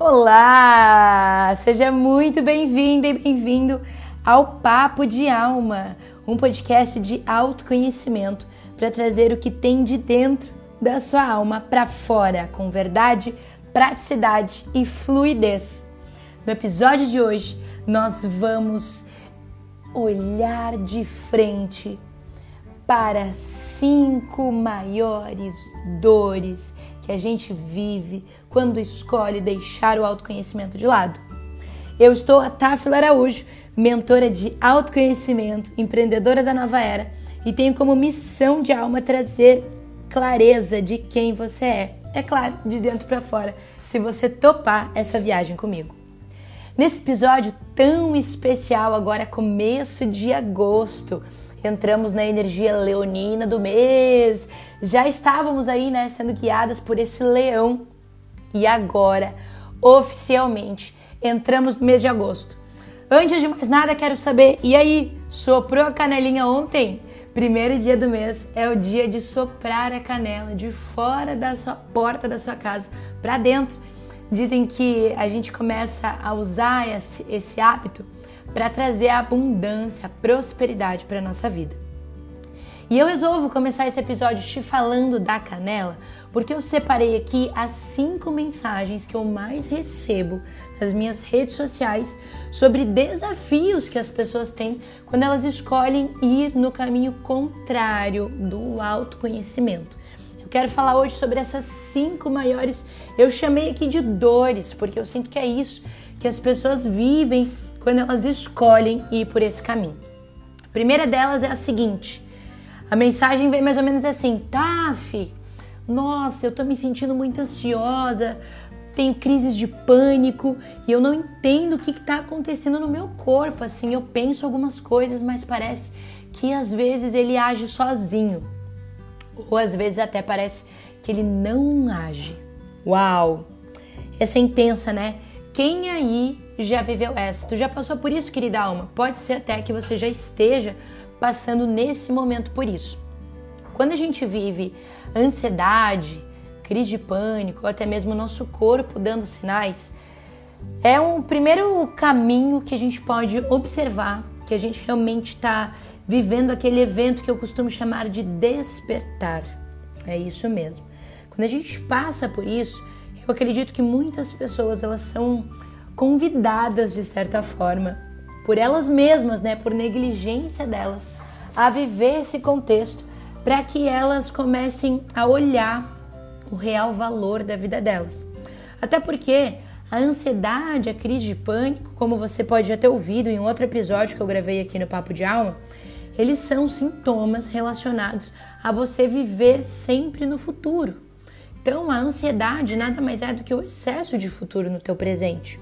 Olá! Seja muito bem-vinda e bem-vindo ao Papo de Alma, um podcast de autoconhecimento para trazer o que tem de dentro da sua alma para fora, com verdade, praticidade e fluidez. No episódio de hoje, nós vamos olhar de frente para cinco maiores dores que a gente vive quando escolhe deixar o autoconhecimento de lado. Eu estou a Tafila Araújo, mentora de autoconhecimento, empreendedora da nova era e tenho como missão de alma trazer clareza de quem você é. É claro, de dentro para fora, se você topar essa viagem comigo. Nesse episódio tão especial, agora começo de agosto, entramos na energia leonina do mês. Já estávamos aí, né, sendo guiadas por esse leão. E agora, oficialmente, entramos no mês de agosto. Antes de mais nada, quero saber, e aí, soprou a canelinha ontem? Primeiro dia do mês é o dia de soprar a canela de fora da sua porta da sua casa para dentro. Dizem que a gente começa a usar esse, esse hábito para trazer abundância, prosperidade para nossa vida. E eu resolvo começar esse episódio te falando da canela, porque eu separei aqui as cinco mensagens que eu mais recebo nas minhas redes sociais sobre desafios que as pessoas têm quando elas escolhem ir no caminho contrário do autoconhecimento. Eu quero falar hoje sobre essas cinco maiores, eu chamei aqui de dores, porque eu sinto que é isso que as pessoas vivem quando elas escolhem ir por esse caminho. A primeira delas é a seguinte: a mensagem vem mais ou menos assim, Taf, nossa, eu tô me sentindo muito ansiosa, tenho crises de pânico e eu não entendo o que está acontecendo no meu corpo. Assim, eu penso algumas coisas, mas parece que às vezes ele age sozinho, ou às vezes até parece que ele não age. Uau! Essa é intensa, né? Quem aí já viveu essa? Tu já passou por isso, querida alma? Pode ser até que você já esteja passando nesse momento por isso. Quando a gente vive ansiedade, crise de pânico, ou até mesmo o nosso corpo dando sinais, é um primeiro caminho que a gente pode observar que a gente realmente está vivendo aquele evento que eu costumo chamar de despertar. É isso mesmo. Quando a gente passa por isso, eu acredito que muitas pessoas elas são convidadas de certa forma por elas mesmas, né, por negligência delas, a viver esse contexto para que elas comecem a olhar o real valor da vida delas. Até porque a ansiedade, a crise de pânico, como você pode já ter ouvido em outro episódio que eu gravei aqui no Papo de Alma, eles são sintomas relacionados a você viver sempre no futuro. Então, a ansiedade nada mais é do que o excesso de futuro no teu presente.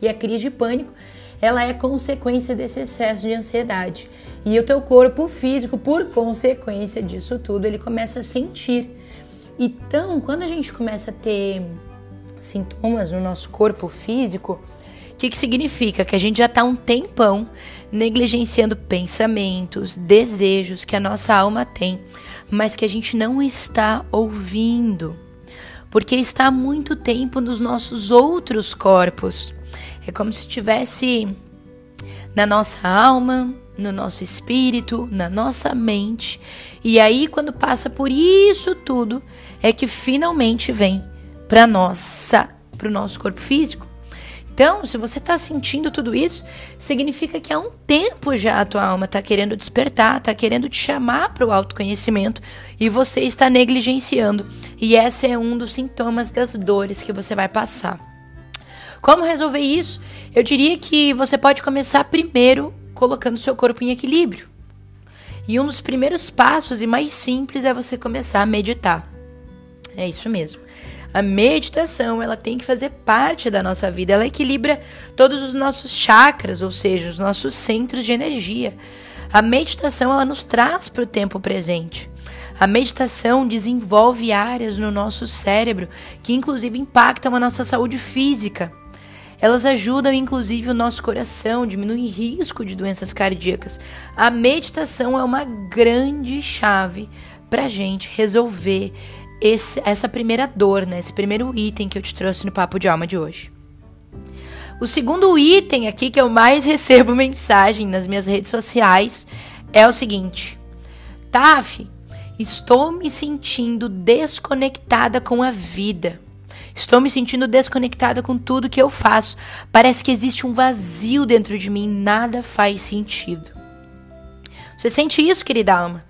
E a crise de pânico, ela é consequência desse excesso de ansiedade. E o teu corpo físico, por consequência disso tudo, ele começa a sentir. Então, quando a gente começa a ter sintomas no nosso corpo físico, o que, que significa? Que a gente já está um tempão negligenciando pensamentos, desejos que a nossa alma tem, mas que a gente não está ouvindo porque está há muito tempo nos nossos outros corpos. É como se estivesse na nossa alma, no nosso espírito, na nossa mente. E aí, quando passa por isso tudo, é que finalmente vem para nossa, para o nosso corpo físico. Então, se você está sentindo tudo isso, significa que há um tempo já a tua alma está querendo despertar, está querendo te chamar para o autoconhecimento e você está negligenciando. E esse é um dos sintomas das dores que você vai passar. Como resolver isso? Eu diria que você pode começar primeiro colocando seu corpo em equilíbrio. E um dos primeiros passos e mais simples é você começar a meditar. É isso mesmo. A meditação, ela tem que fazer parte da nossa vida. Ela equilibra todos os nossos chakras, ou seja, os nossos centros de energia. A meditação, ela nos traz para o tempo presente. A meditação desenvolve áreas no nosso cérebro que inclusive impactam a nossa saúde física. Elas ajudam inclusive o nosso coração, diminuem risco de doenças cardíacas. A meditação é uma grande chave para a gente resolver esse, essa primeira dor, né? Esse primeiro item que eu te trouxe no papo de alma de hoje. O segundo item aqui que eu mais recebo mensagem nas minhas redes sociais é o seguinte: Taf, estou me sentindo desconectada com a vida. Estou me sentindo desconectada com tudo que eu faço. Parece que existe um vazio dentro de mim, nada faz sentido. Você sente isso, querida alma?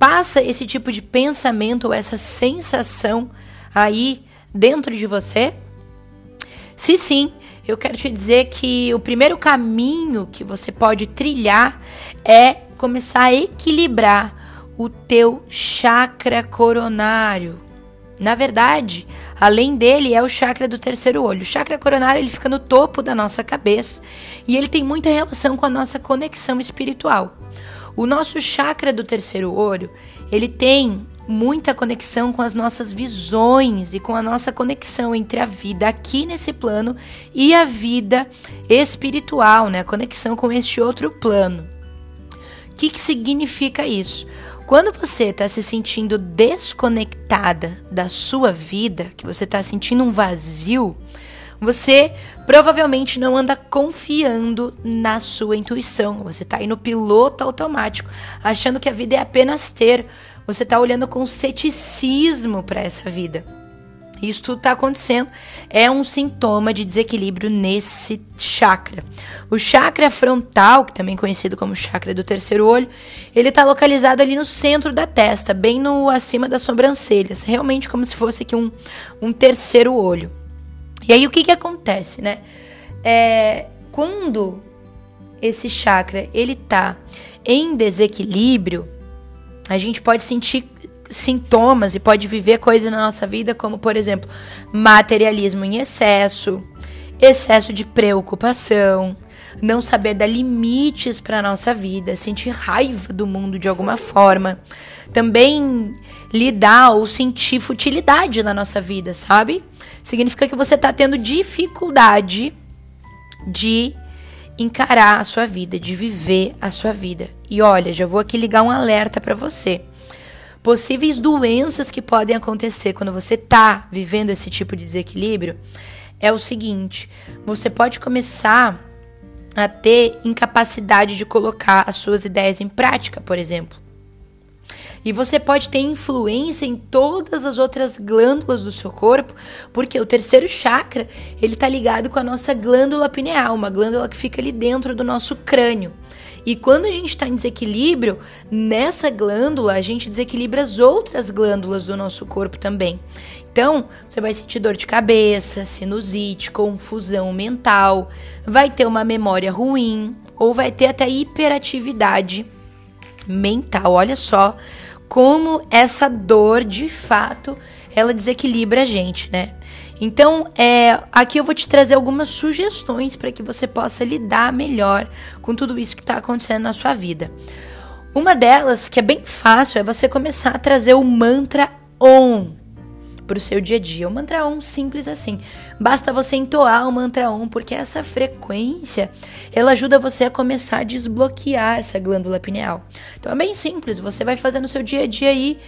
Passa esse tipo de pensamento ou essa sensação aí dentro de você? Se sim, eu quero te dizer que o primeiro caminho que você pode trilhar é começar a equilibrar o teu chakra coronário. Na verdade, além dele é o chakra do terceiro olho. O chakra coronário ele fica no topo da nossa cabeça e ele tem muita relação com a nossa conexão espiritual. O nosso chakra do terceiro olho, ele tem muita conexão com as nossas visões e com a nossa conexão entre a vida aqui nesse plano e a vida espiritual, né? A conexão com este outro plano. O que, que significa isso? Quando você está se sentindo desconectada da sua vida, que você está sentindo um vazio, você provavelmente não anda confiando na sua intuição. Você está aí no piloto automático, achando que a vida é apenas ter você está olhando com ceticismo para essa vida. Isso tudo está acontecendo. É um sintoma de desequilíbrio nesse chakra. O chakra frontal, que também é conhecido como chakra do terceiro olho, ele está localizado ali no centro da testa, bem no acima das sobrancelhas, realmente como se fosse aqui um, um terceiro olho. E aí o que que acontece, né? É, quando esse chakra ele tá em desequilíbrio, a gente pode sentir sintomas e pode viver coisas na nossa vida, como, por exemplo, materialismo em excesso, excesso de preocupação, não saber dar limites para nossa vida, sentir raiva do mundo de alguma forma. Também lidar ou sentir futilidade na nossa vida, sabe? Significa que você está tendo dificuldade de encarar a sua vida, de viver a sua vida. E olha, já vou aqui ligar um alerta para você. Possíveis doenças que podem acontecer quando você está vivendo esse tipo de desequilíbrio é o seguinte: você pode começar a ter incapacidade de colocar as suas ideias em prática, por exemplo. E você pode ter influência em todas as outras glândulas do seu corpo, porque o terceiro chakra, ele tá ligado com a nossa glândula pineal, uma glândula que fica ali dentro do nosso crânio. E quando a gente está em desequilíbrio, nessa glândula a gente desequilibra as outras glândulas do nosso corpo também. Então, você vai sentir dor de cabeça, sinusite, confusão mental, vai ter uma memória ruim ou vai ter até hiperatividade mental. Olha só como essa dor, de fato, ela desequilibra a gente, né? Então, é, aqui eu vou te trazer algumas sugestões para que você possa lidar melhor com tudo isso que está acontecendo na sua vida. Uma delas, que é bem fácil, é você começar a trazer o mantra OM para o seu dia a dia. O mantra OM simples assim. Basta você entoar o mantra OM, porque essa frequência ela ajuda você a começar a desbloquear essa glândula pineal. Então é bem simples, você vai fazer no seu dia a dia aí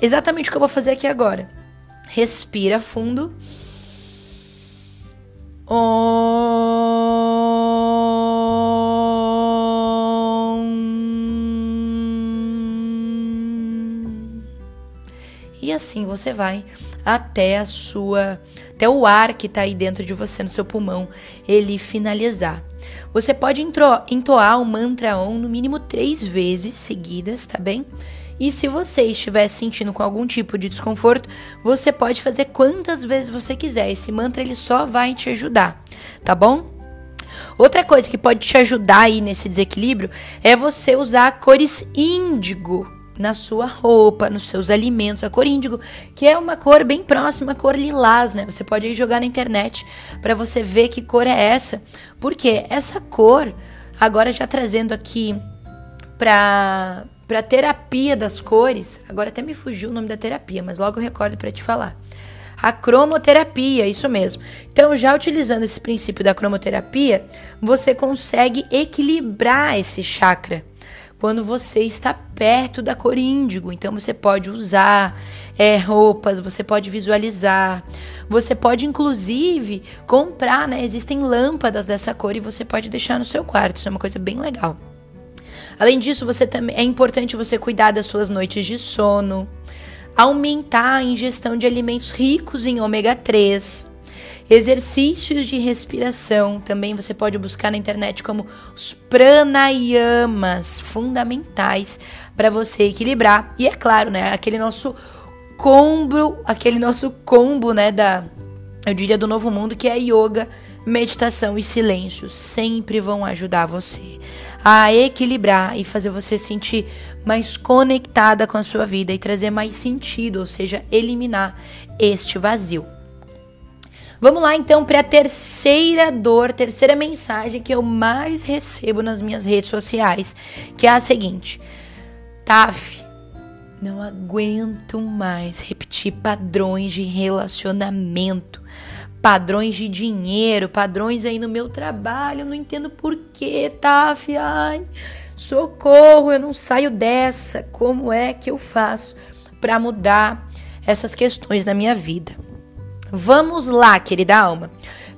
exatamente o que eu vou fazer aqui agora. Respira fundo. E assim você vai até a sua, até o ar que está aí dentro de você, no seu pulmão, ele finalizar. Você pode entoar o mantra OM no mínimo três vezes seguidas, tá bem? E se você estiver sentindo com algum tipo de desconforto, você pode fazer quantas vezes você quiser. Esse mantra ele só vai te ajudar, tá bom? Outra coisa que pode te ajudar aí nesse desequilíbrio é você usar cores índigo na sua roupa, nos seus alimentos, a cor índigo, que é uma cor bem próxima à cor lilás, né? Você pode aí jogar na internet para você ver que cor é essa, porque essa cor, agora já trazendo aqui para para terapia das cores, agora até me fugiu o nome da terapia, mas logo eu recordo para te falar. A cromoterapia, isso mesmo. Então, já utilizando esse princípio da cromoterapia, você consegue equilibrar esse chakra quando você está perto da cor índigo. Então você pode usar é, roupas, você pode visualizar, você pode inclusive comprar, né? Existem lâmpadas dessa cor e você pode deixar no seu quarto. Isso é uma coisa bem legal. Além disso, você também é importante você cuidar das suas noites de sono, aumentar a ingestão de alimentos ricos em ômega 3 Exercícios de respiração. Também você pode buscar na internet como os pranayamas, fundamentais para você equilibrar. E é claro, né, aquele nosso combo, aquele nosso combo, né, da eu diria do novo mundo, que é yoga, meditação e silêncio, sempre vão ajudar você a equilibrar e fazer você sentir mais conectada com a sua vida e trazer mais sentido, ou seja, eliminar este vazio. Vamos lá então para a terceira dor, terceira mensagem que eu mais recebo nas minhas redes sociais, que é a seguinte: Taf, não aguento mais repetir padrões de relacionamento, padrões de dinheiro, padrões aí no meu trabalho, não entendo por quê, Taf. Ai, socorro, eu não saio dessa. Como é que eu faço para mudar essas questões na minha vida? Vamos lá, querida alma.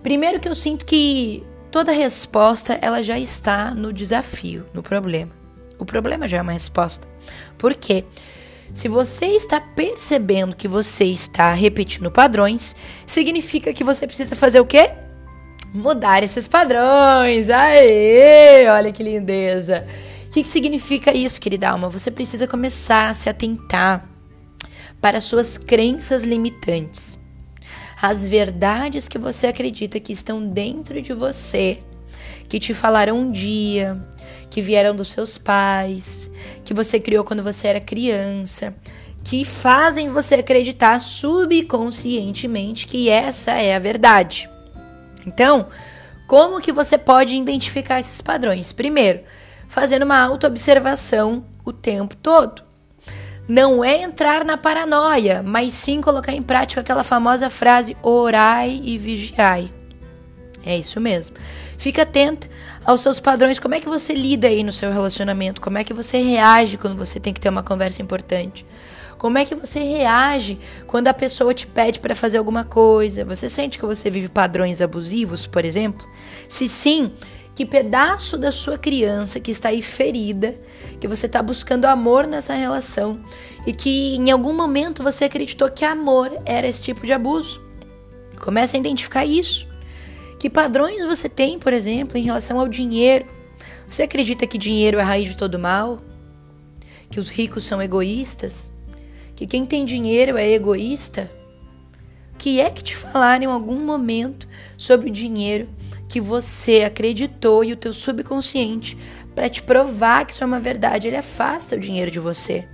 Primeiro que eu sinto que toda resposta ela já está no desafio, no problema. O problema já é uma resposta. Por quê? Se você está percebendo que você está repetindo padrões, significa que você precisa fazer o quê? Mudar esses padrões. Aê! Olha que lindeza. O que, que significa isso, querida alma? Você precisa começar a se atentar para suas crenças limitantes as verdades que você acredita que estão dentro de você, que te falaram um dia, que vieram dos seus pais, que você criou quando você era criança, que fazem você acreditar subconscientemente que essa é a verdade. Então, como que você pode identificar esses padrões? Primeiro, fazendo uma autoobservação o tempo todo não é entrar na paranoia, mas sim colocar em prática aquela famosa frase orai e vigiai. É isso mesmo. Fica atenta aos seus padrões, como é que você lida aí no seu relacionamento, como é que você reage quando você tem que ter uma conversa importante. Como é que você reage quando a pessoa te pede para fazer alguma coisa? Você sente que você vive padrões abusivos, por exemplo? Se sim, que pedaço da sua criança que está aí ferida, que você está buscando amor nessa relação e que em algum momento você acreditou que amor era esse tipo de abuso. Comece a identificar isso. Que padrões você tem, por exemplo, em relação ao dinheiro? Você acredita que dinheiro é a raiz de todo mal? Que os ricos são egoístas? Que quem tem dinheiro é egoísta? Que é que te falaram em algum momento sobre o dinheiro que você acreditou e o teu subconsciente para te provar que isso é uma verdade, ele afasta o dinheiro de você.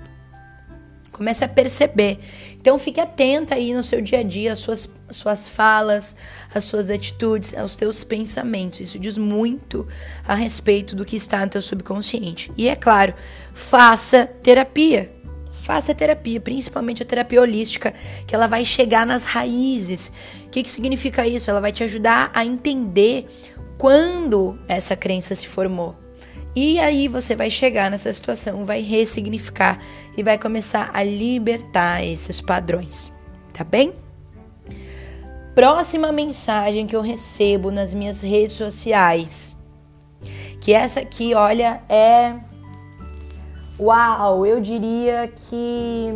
Comece a perceber. Então fique atenta aí no seu dia a dia, às suas, suas falas, às suas atitudes, aos teus pensamentos. Isso diz muito a respeito do que está no teu subconsciente. E é claro, faça terapia. Faça terapia, principalmente a terapia holística, que ela vai chegar nas raízes. O que, que significa isso? Ela vai te ajudar a entender quando essa crença se formou. E aí você vai chegar nessa situação, vai ressignificar e vai começar a libertar esses padrões, tá bem? Próxima mensagem que eu recebo nas minhas redes sociais, que essa aqui, olha, é Uau, eu diria que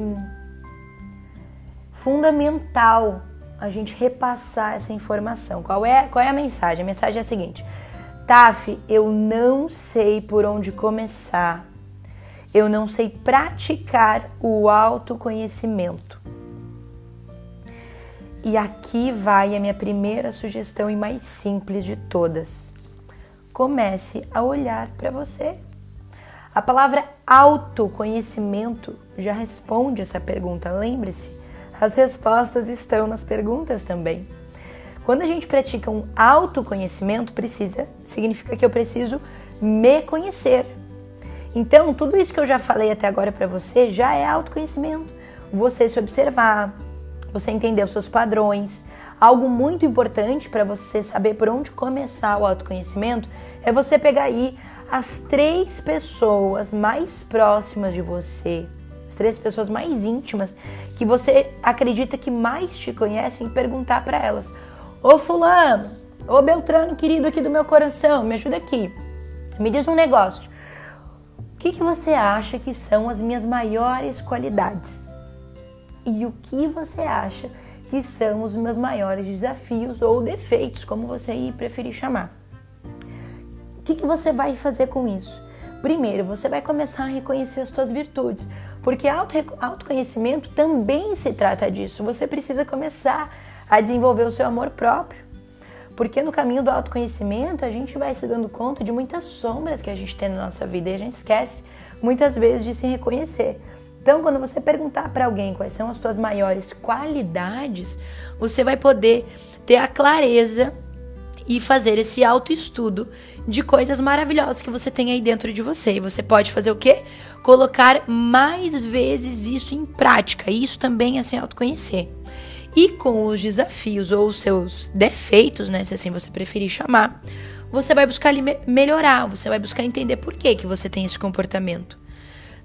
fundamental a gente repassar essa informação. Qual é, qual é a mensagem? A mensagem é a seguinte: Taf, eu não sei por onde começar. Eu não sei praticar o autoconhecimento. E aqui vai a minha primeira sugestão e mais simples de todas. Comece a olhar para você a palavra autoconhecimento já responde essa pergunta. Lembre-se, as respostas estão nas perguntas também. Quando a gente pratica um autoconhecimento, precisa, significa que eu preciso me conhecer. Então, tudo isso que eu já falei até agora para você já é autoconhecimento. Você se observar, você entender os seus padrões. Algo muito importante para você saber por onde começar o autoconhecimento é você pegar aí as três pessoas mais próximas de você, as três pessoas mais íntimas que você acredita que mais te conhecem e perguntar para elas: Ô Fulano, ô Beltrano querido aqui do meu coração, me ajuda aqui. Me diz um negócio. O que, que você acha que são as minhas maiores qualidades? E o que você acha que são os meus maiores desafios ou defeitos, como você preferir chamar? O que, que você vai fazer com isso? Primeiro, você vai começar a reconhecer as suas virtudes, porque auto, autoconhecimento também se trata disso. Você precisa começar a desenvolver o seu amor próprio. Porque no caminho do autoconhecimento a gente vai se dando conta de muitas sombras que a gente tem na nossa vida e a gente esquece muitas vezes de se reconhecer. Então, quando você perguntar para alguém quais são as suas maiores qualidades, você vai poder ter a clareza e fazer esse autoestudo de coisas maravilhosas que você tem aí dentro de você. E você pode fazer o quê? Colocar mais vezes isso em prática. Isso também é se autoconhecer. E com os desafios ou os seus defeitos, né, se assim você preferir chamar, você vai buscar melhorar, você vai buscar entender por que, que você tem esse comportamento.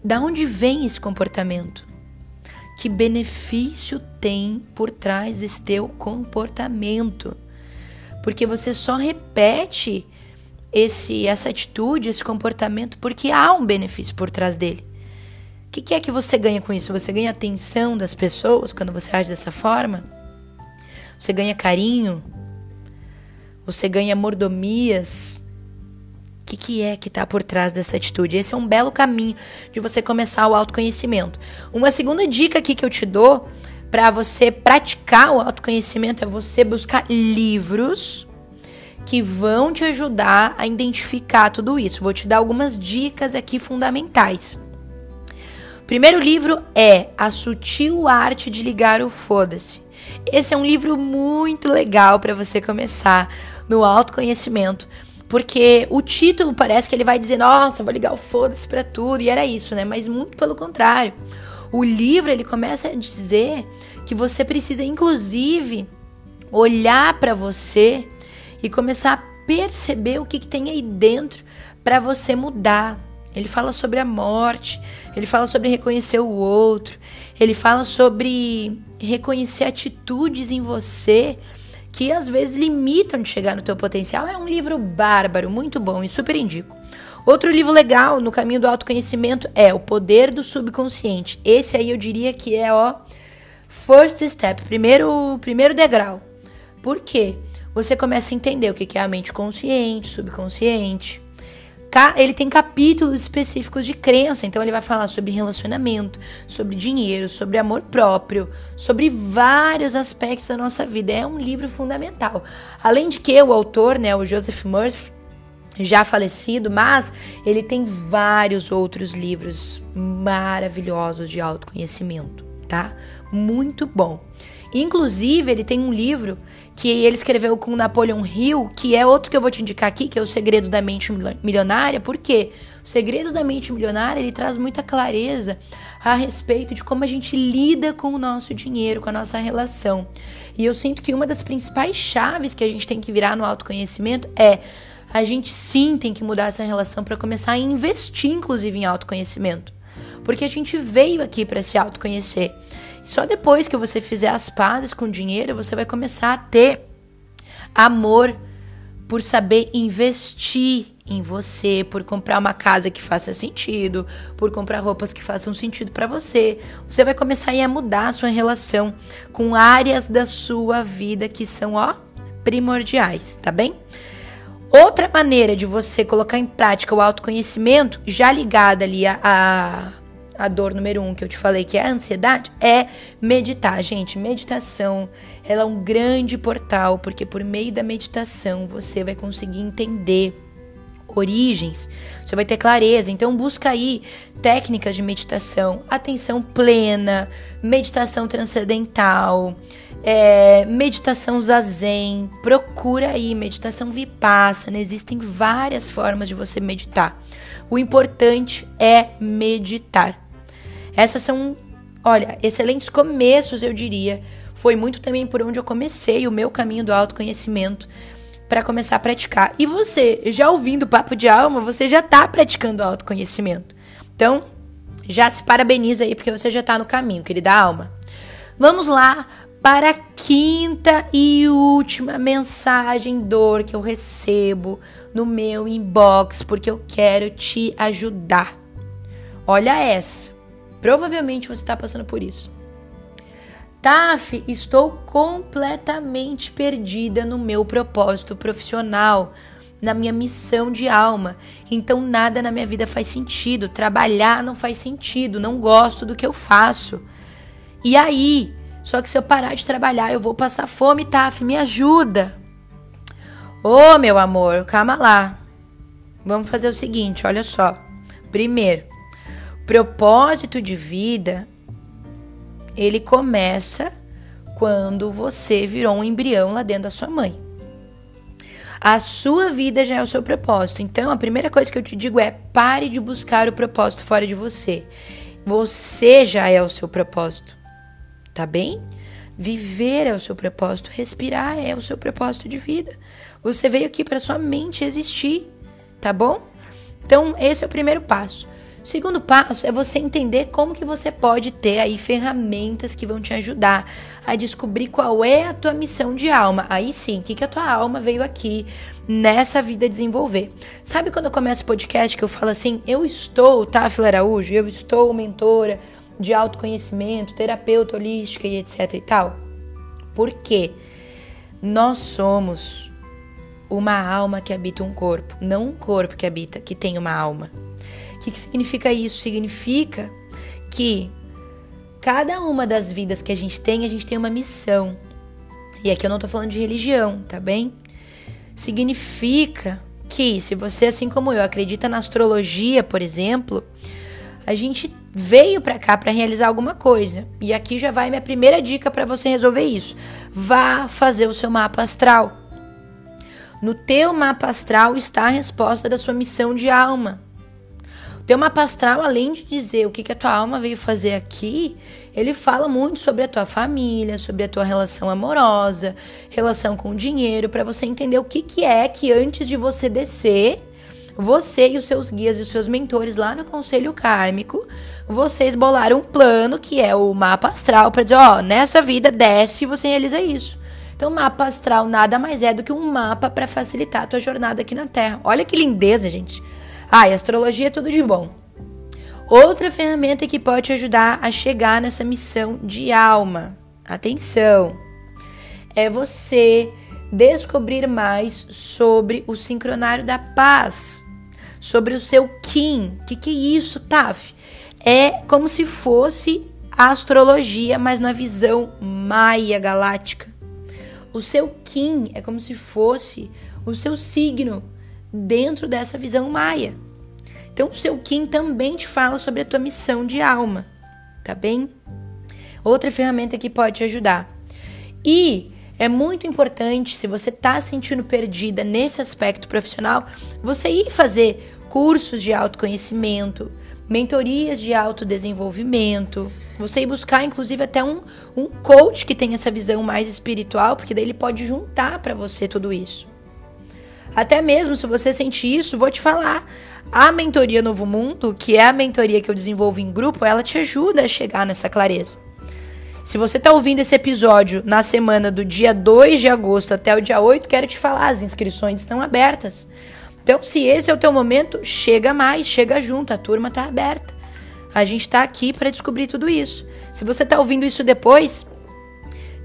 Da onde vem esse comportamento? Que benefício tem por trás desse teu comportamento? Porque você só repete esse essa atitude, esse comportamento porque há um benefício por trás dele. Que, que é que você ganha com isso? Você ganha atenção das pessoas quando você age dessa forma? Você ganha carinho? Você ganha mordomias? O que, que é que está por trás dessa atitude? Esse é um belo caminho de você começar o autoconhecimento. Uma segunda dica aqui que eu te dou para você praticar o autoconhecimento é você buscar livros que vão te ajudar a identificar tudo isso. Vou te dar algumas dicas aqui fundamentais. Primeiro livro é A Sutil Arte de Ligar o Foda-se. Esse é um livro muito legal para você começar no autoconhecimento, porque o título parece que ele vai dizer: "Nossa, vou ligar o foda-se para tudo", e era isso, né? Mas muito pelo contrário. O livro ele começa a dizer que você precisa inclusive olhar para você e começar a perceber o que, que tem aí dentro para você mudar, ele fala sobre a morte, ele fala sobre reconhecer o outro, ele fala sobre reconhecer atitudes em você que às vezes limitam de chegar no teu potencial. É um livro bárbaro, muito bom e super indico. Outro livro legal no caminho do autoconhecimento é O Poder do Subconsciente. Esse aí eu diria que é o first step, primeiro, primeiro degrau. Por quê? Você começa a entender o que é a mente consciente, subconsciente, ele tem capítulos específicos de crença, então ele vai falar sobre relacionamento, sobre dinheiro, sobre amor próprio, sobre vários aspectos da nossa vida. É um livro fundamental. Além de que o autor, né, o Joseph Murphy, já falecido, mas ele tem vários outros livros maravilhosos de autoconhecimento, tá? Muito bom. Inclusive, ele tem um livro que ele escreveu com Napoleon Hill, que é outro que eu vou te indicar aqui, que é o Segredo da Mente Milionária, porque o Segredo da Mente Milionária, ele traz muita clareza a respeito de como a gente lida com o nosso dinheiro, com a nossa relação. E eu sinto que uma das principais chaves que a gente tem que virar no autoconhecimento é a gente sim tem que mudar essa relação para começar a investir inclusive em autoconhecimento. Porque a gente veio aqui para se autoconhecer. Só depois que você fizer as pazes com o dinheiro, você vai começar a ter amor por saber investir em você, por comprar uma casa que faça sentido, por comprar roupas que façam sentido para você. Você vai começar a mudar a sua relação com áreas da sua vida que são, ó, primordiais, tá bem? Outra maneira de você colocar em prática o autoconhecimento, já ligada ali a, a a dor número um que eu te falei, que é a ansiedade, é meditar. Gente, meditação, ela é um grande portal, porque por meio da meditação você vai conseguir entender origens, você vai ter clareza. Então busca aí técnicas de meditação, atenção plena, meditação transcendental, é, meditação zazen, procura aí meditação vipassana, existem várias formas de você meditar. O importante é meditar. Essas são, olha, excelentes começos, eu diria. Foi muito também por onde eu comecei o meu caminho do autoconhecimento. para começar a praticar. E você, já ouvindo o papo de alma, você já está praticando autoconhecimento. Então, já se parabeniza aí porque você já está no caminho, querida alma. Vamos lá para a quinta e última mensagem dor que eu recebo no meu inbox, porque eu quero te ajudar. Olha essa. Provavelmente você está passando por isso. Taf, estou completamente perdida no meu propósito profissional, na minha missão de alma. Então nada na minha vida faz sentido. Trabalhar não faz sentido. Não gosto do que eu faço. E aí? Só que se eu parar de trabalhar, eu vou passar fome, Taf. Me ajuda. Ô, oh, meu amor, calma lá. Vamos fazer o seguinte, olha só. Primeiro, propósito de vida ele começa quando você virou um embrião lá dentro da sua mãe. A sua vida já é o seu propósito. Então, a primeira coisa que eu te digo é: pare de buscar o propósito fora de você. Você já é o seu propósito. Tá bem? Viver é o seu propósito, respirar é o seu propósito de vida. Você veio aqui para sua mente existir, tá bom? Então, esse é o primeiro passo. Segundo passo é você entender como que você pode ter aí ferramentas que vão te ajudar a descobrir qual é a tua missão de alma. Aí sim, o que, que a tua alma veio aqui nessa vida desenvolver. Sabe quando eu começo o podcast que eu falo assim, eu estou, tá, Fila Araújo? Eu estou mentora de autoconhecimento, terapeuta holística e etc e tal? Por quê? Nós somos uma alma que habita um corpo, não um corpo que habita, que tem uma alma. O que, que significa isso? Significa que cada uma das vidas que a gente tem, a gente tem uma missão. E aqui eu não tô falando de religião, tá bem? Significa que se você, assim como eu, acredita na astrologia, por exemplo, a gente veio para cá para realizar alguma coisa. E aqui já vai minha primeira dica para você resolver isso. Vá fazer o seu mapa astral. No teu mapa astral está a resposta da sua missão de alma. Teu mapa astral, além de dizer o que, que a tua alma veio fazer aqui, ele fala muito sobre a tua família, sobre a tua relação amorosa, relação com o dinheiro, para você entender o que, que é que antes de você descer, você e os seus guias e os seus mentores lá no conselho kármico, vocês bolaram um plano que é o mapa astral para dizer, ó, nessa vida desce e você realiza isso. Então, mapa astral nada mais é do que um mapa para facilitar a tua jornada aqui na Terra. Olha que lindeza, gente. Ah, e astrologia é tudo de bom. Outra ferramenta que pode te ajudar a chegar nessa missão de alma. Atenção! É você descobrir mais sobre o sincronário da paz, sobre o seu Kim. O que, que é isso, Taf? É como se fosse a astrologia, mas na visão maia galáctica. O seu Kim é como se fosse o seu signo dentro dessa visão maia. Então, o seu Kim também te fala sobre a tua missão de alma, tá bem? Outra ferramenta que pode te ajudar. E é muito importante, se você está sentindo perdida nesse aspecto profissional, você ir fazer cursos de autoconhecimento, mentorias de autodesenvolvimento, você ir buscar, inclusive, até um, um coach que tem essa visão mais espiritual, porque daí ele pode juntar para você tudo isso. Até mesmo se você sentir isso, vou te falar. A mentoria Novo Mundo, que é a mentoria que eu desenvolvo em grupo, ela te ajuda a chegar nessa clareza. Se você está ouvindo esse episódio na semana do dia 2 de agosto até o dia 8, quero te falar, as inscrições estão abertas. Então, se esse é o teu momento, chega mais, chega junto, a turma está aberta. A gente está aqui para descobrir tudo isso. Se você está ouvindo isso depois,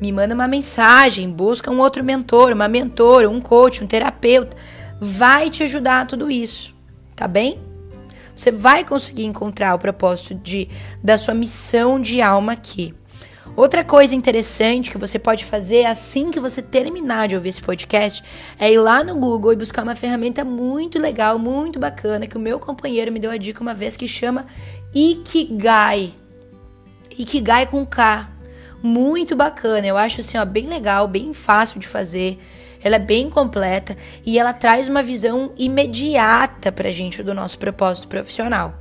me manda uma mensagem, busca um outro mentor, uma mentora, um coach, um terapeuta. Vai te ajudar a tudo isso, tá bem? Você vai conseguir encontrar o propósito de, da sua missão de alma aqui. Outra coisa interessante que você pode fazer assim que você terminar de ouvir esse podcast é ir lá no Google e buscar uma ferramenta muito legal, muito bacana, que o meu companheiro me deu a dica uma vez que chama Ikigai. Ikigai com K muito bacana. Eu acho assim, ó, bem legal, bem fácil de fazer. Ela é bem completa e ela traz uma visão imediata pra gente do nosso propósito profissional.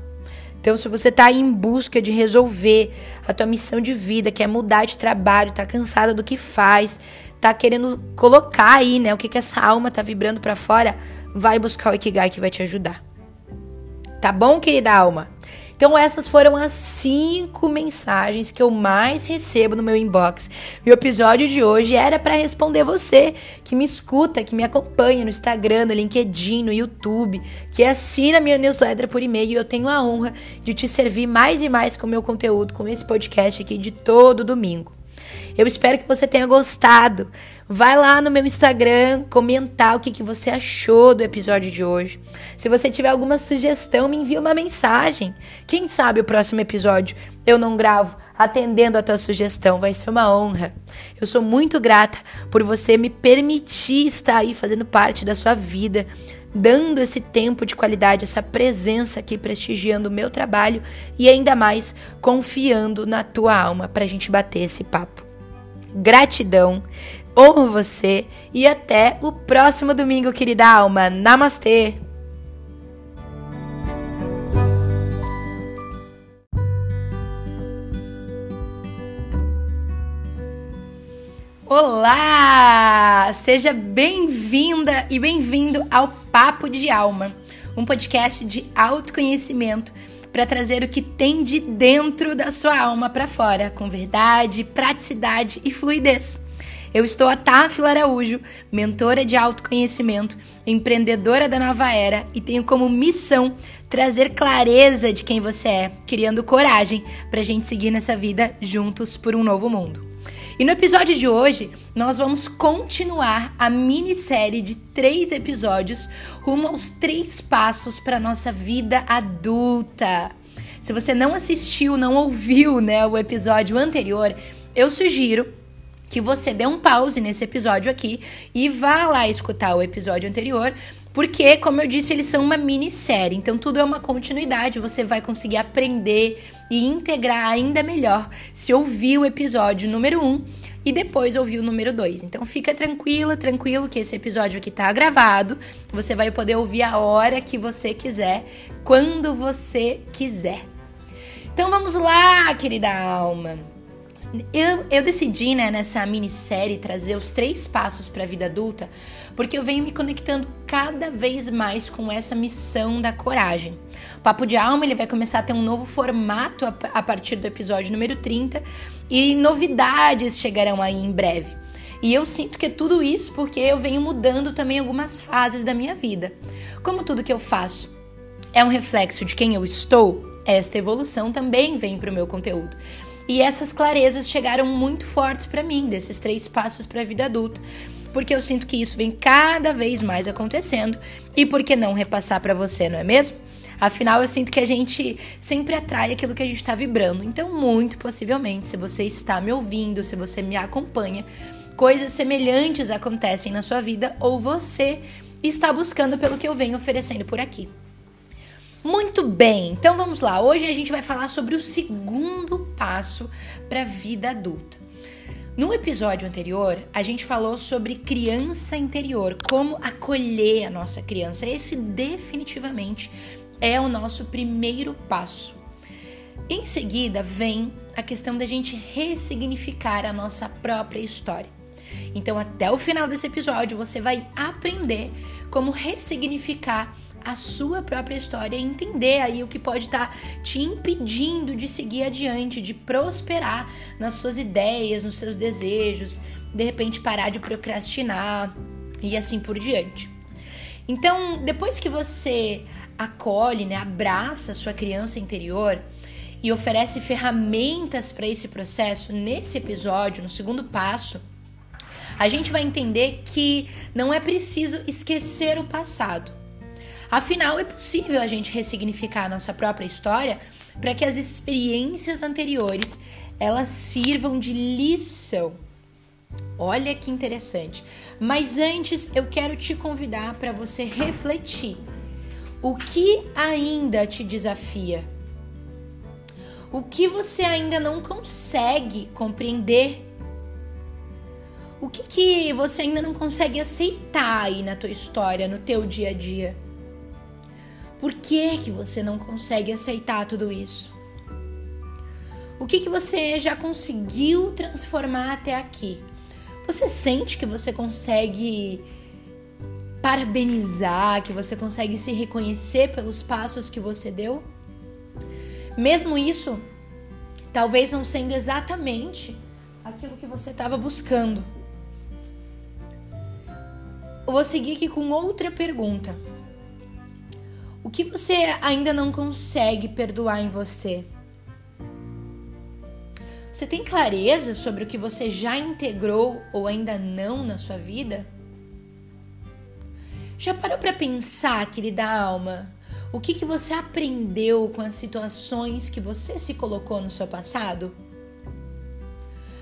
Então, se você está em busca de resolver a tua missão de vida, quer mudar de trabalho, está cansada do que faz, tá querendo colocar aí, né? O que que essa alma tá vibrando para fora, vai buscar o Ikigai que vai te ajudar. Tá bom, querida alma? Então, essas foram as cinco mensagens que eu mais recebo no meu inbox. E o episódio de hoje era para responder você que me escuta, que me acompanha no Instagram, no LinkedIn, no YouTube, que assina minha newsletter por e-mail. E eu tenho a honra de te servir mais e mais com o meu conteúdo, com esse podcast aqui de todo domingo. Eu espero que você tenha gostado. Vai lá no meu Instagram comentar o que, que você achou do episódio de hoje. Se você tiver alguma sugestão, me envie uma mensagem. Quem sabe o próximo episódio eu não gravo atendendo a tua sugestão. Vai ser uma honra. Eu sou muito grata por você me permitir estar aí fazendo parte da sua vida dando esse tempo de qualidade, essa presença aqui, prestigiando o meu trabalho e ainda mais confiando na tua alma para a gente bater esse papo. Gratidão, honro você e até o próximo domingo, querida alma. Namastê! Olá! Seja bem-vinda e bem-vindo ao Papo de Alma, um podcast de autoconhecimento para trazer o que tem de dentro da sua alma para fora, com verdade, praticidade e fluidez. Eu estou a Táfila Araújo, mentora de autoconhecimento, empreendedora da nova era e tenho como missão trazer clareza de quem você é, criando coragem para a gente seguir nessa vida juntos por um novo mundo. E no episódio de hoje, nós vamos continuar a minissérie de três episódios rumo aos três passos para nossa vida adulta. Se você não assistiu, não ouviu né, o episódio anterior, eu sugiro que você dê um pause nesse episódio aqui e vá lá escutar o episódio anterior, porque, como eu disse, eles são uma minissérie, então tudo é uma continuidade, você vai conseguir aprender e integrar ainda melhor se ouvir o episódio número 1 um, e depois ouvir o número 2. Então fica tranquila, tranquilo que esse episódio aqui tá gravado. Você vai poder ouvir a hora que você quiser, quando você quiser. Então vamos lá, querida alma. Eu, eu decidi, né, nessa minissérie, trazer os três passos para a vida adulta, porque eu venho me conectando cada vez mais com essa missão da coragem. O Papo de Alma ele vai começar a ter um novo formato a, a partir do episódio número 30 e novidades chegarão aí em breve. E eu sinto que é tudo isso porque eu venho mudando também algumas fases da minha vida. Como tudo que eu faço é um reflexo de quem eu estou, esta evolução também vem para o meu conteúdo. E essas clarezas chegaram muito fortes para mim, desses três passos para a vida adulta, porque eu sinto que isso vem cada vez mais acontecendo e por que não repassar para você, não é mesmo? Afinal, eu sinto que a gente sempre atrai aquilo que a gente está vibrando. Então, muito possivelmente, se você está me ouvindo, se você me acompanha, coisas semelhantes acontecem na sua vida ou você está buscando pelo que eu venho oferecendo por aqui. Muito bem, então vamos lá. Hoje a gente vai falar sobre o segundo passo para a vida adulta. No episódio anterior, a gente falou sobre criança interior, como acolher a nossa criança. Esse definitivamente é o nosso primeiro passo. Em seguida, vem a questão da gente ressignificar a nossa própria história. Então, até o final desse episódio, você vai aprender como ressignificar a sua própria história e entender aí o que pode estar tá te impedindo de seguir adiante, de prosperar nas suas ideias, nos seus desejos, de repente parar de procrastinar e assim por diante. Então, depois que você acolhe, né, abraça a sua criança interior e oferece ferramentas para esse processo, nesse episódio, no segundo passo, a gente vai entender que não é preciso esquecer o passado Afinal, é possível a gente ressignificar a nossa própria história para que as experiências anteriores elas sirvam de lição. Olha que interessante. Mas antes eu quero te convidar para você refletir. O que ainda te desafia? O que você ainda não consegue compreender? O que, que você ainda não consegue aceitar aí na tua história, no teu dia a dia? Por que, que você não consegue aceitar tudo isso? O que, que você já conseguiu transformar até aqui? Você sente que você consegue parabenizar, que você consegue se reconhecer pelos passos que você deu? Mesmo isso, talvez não sendo exatamente aquilo que você estava buscando. Eu vou seguir aqui com outra pergunta. O que você ainda não consegue perdoar em você? Você tem clareza sobre o que você já integrou ou ainda não na sua vida? Já parou para pensar, querida alma, o que, que você aprendeu com as situações que você se colocou no seu passado?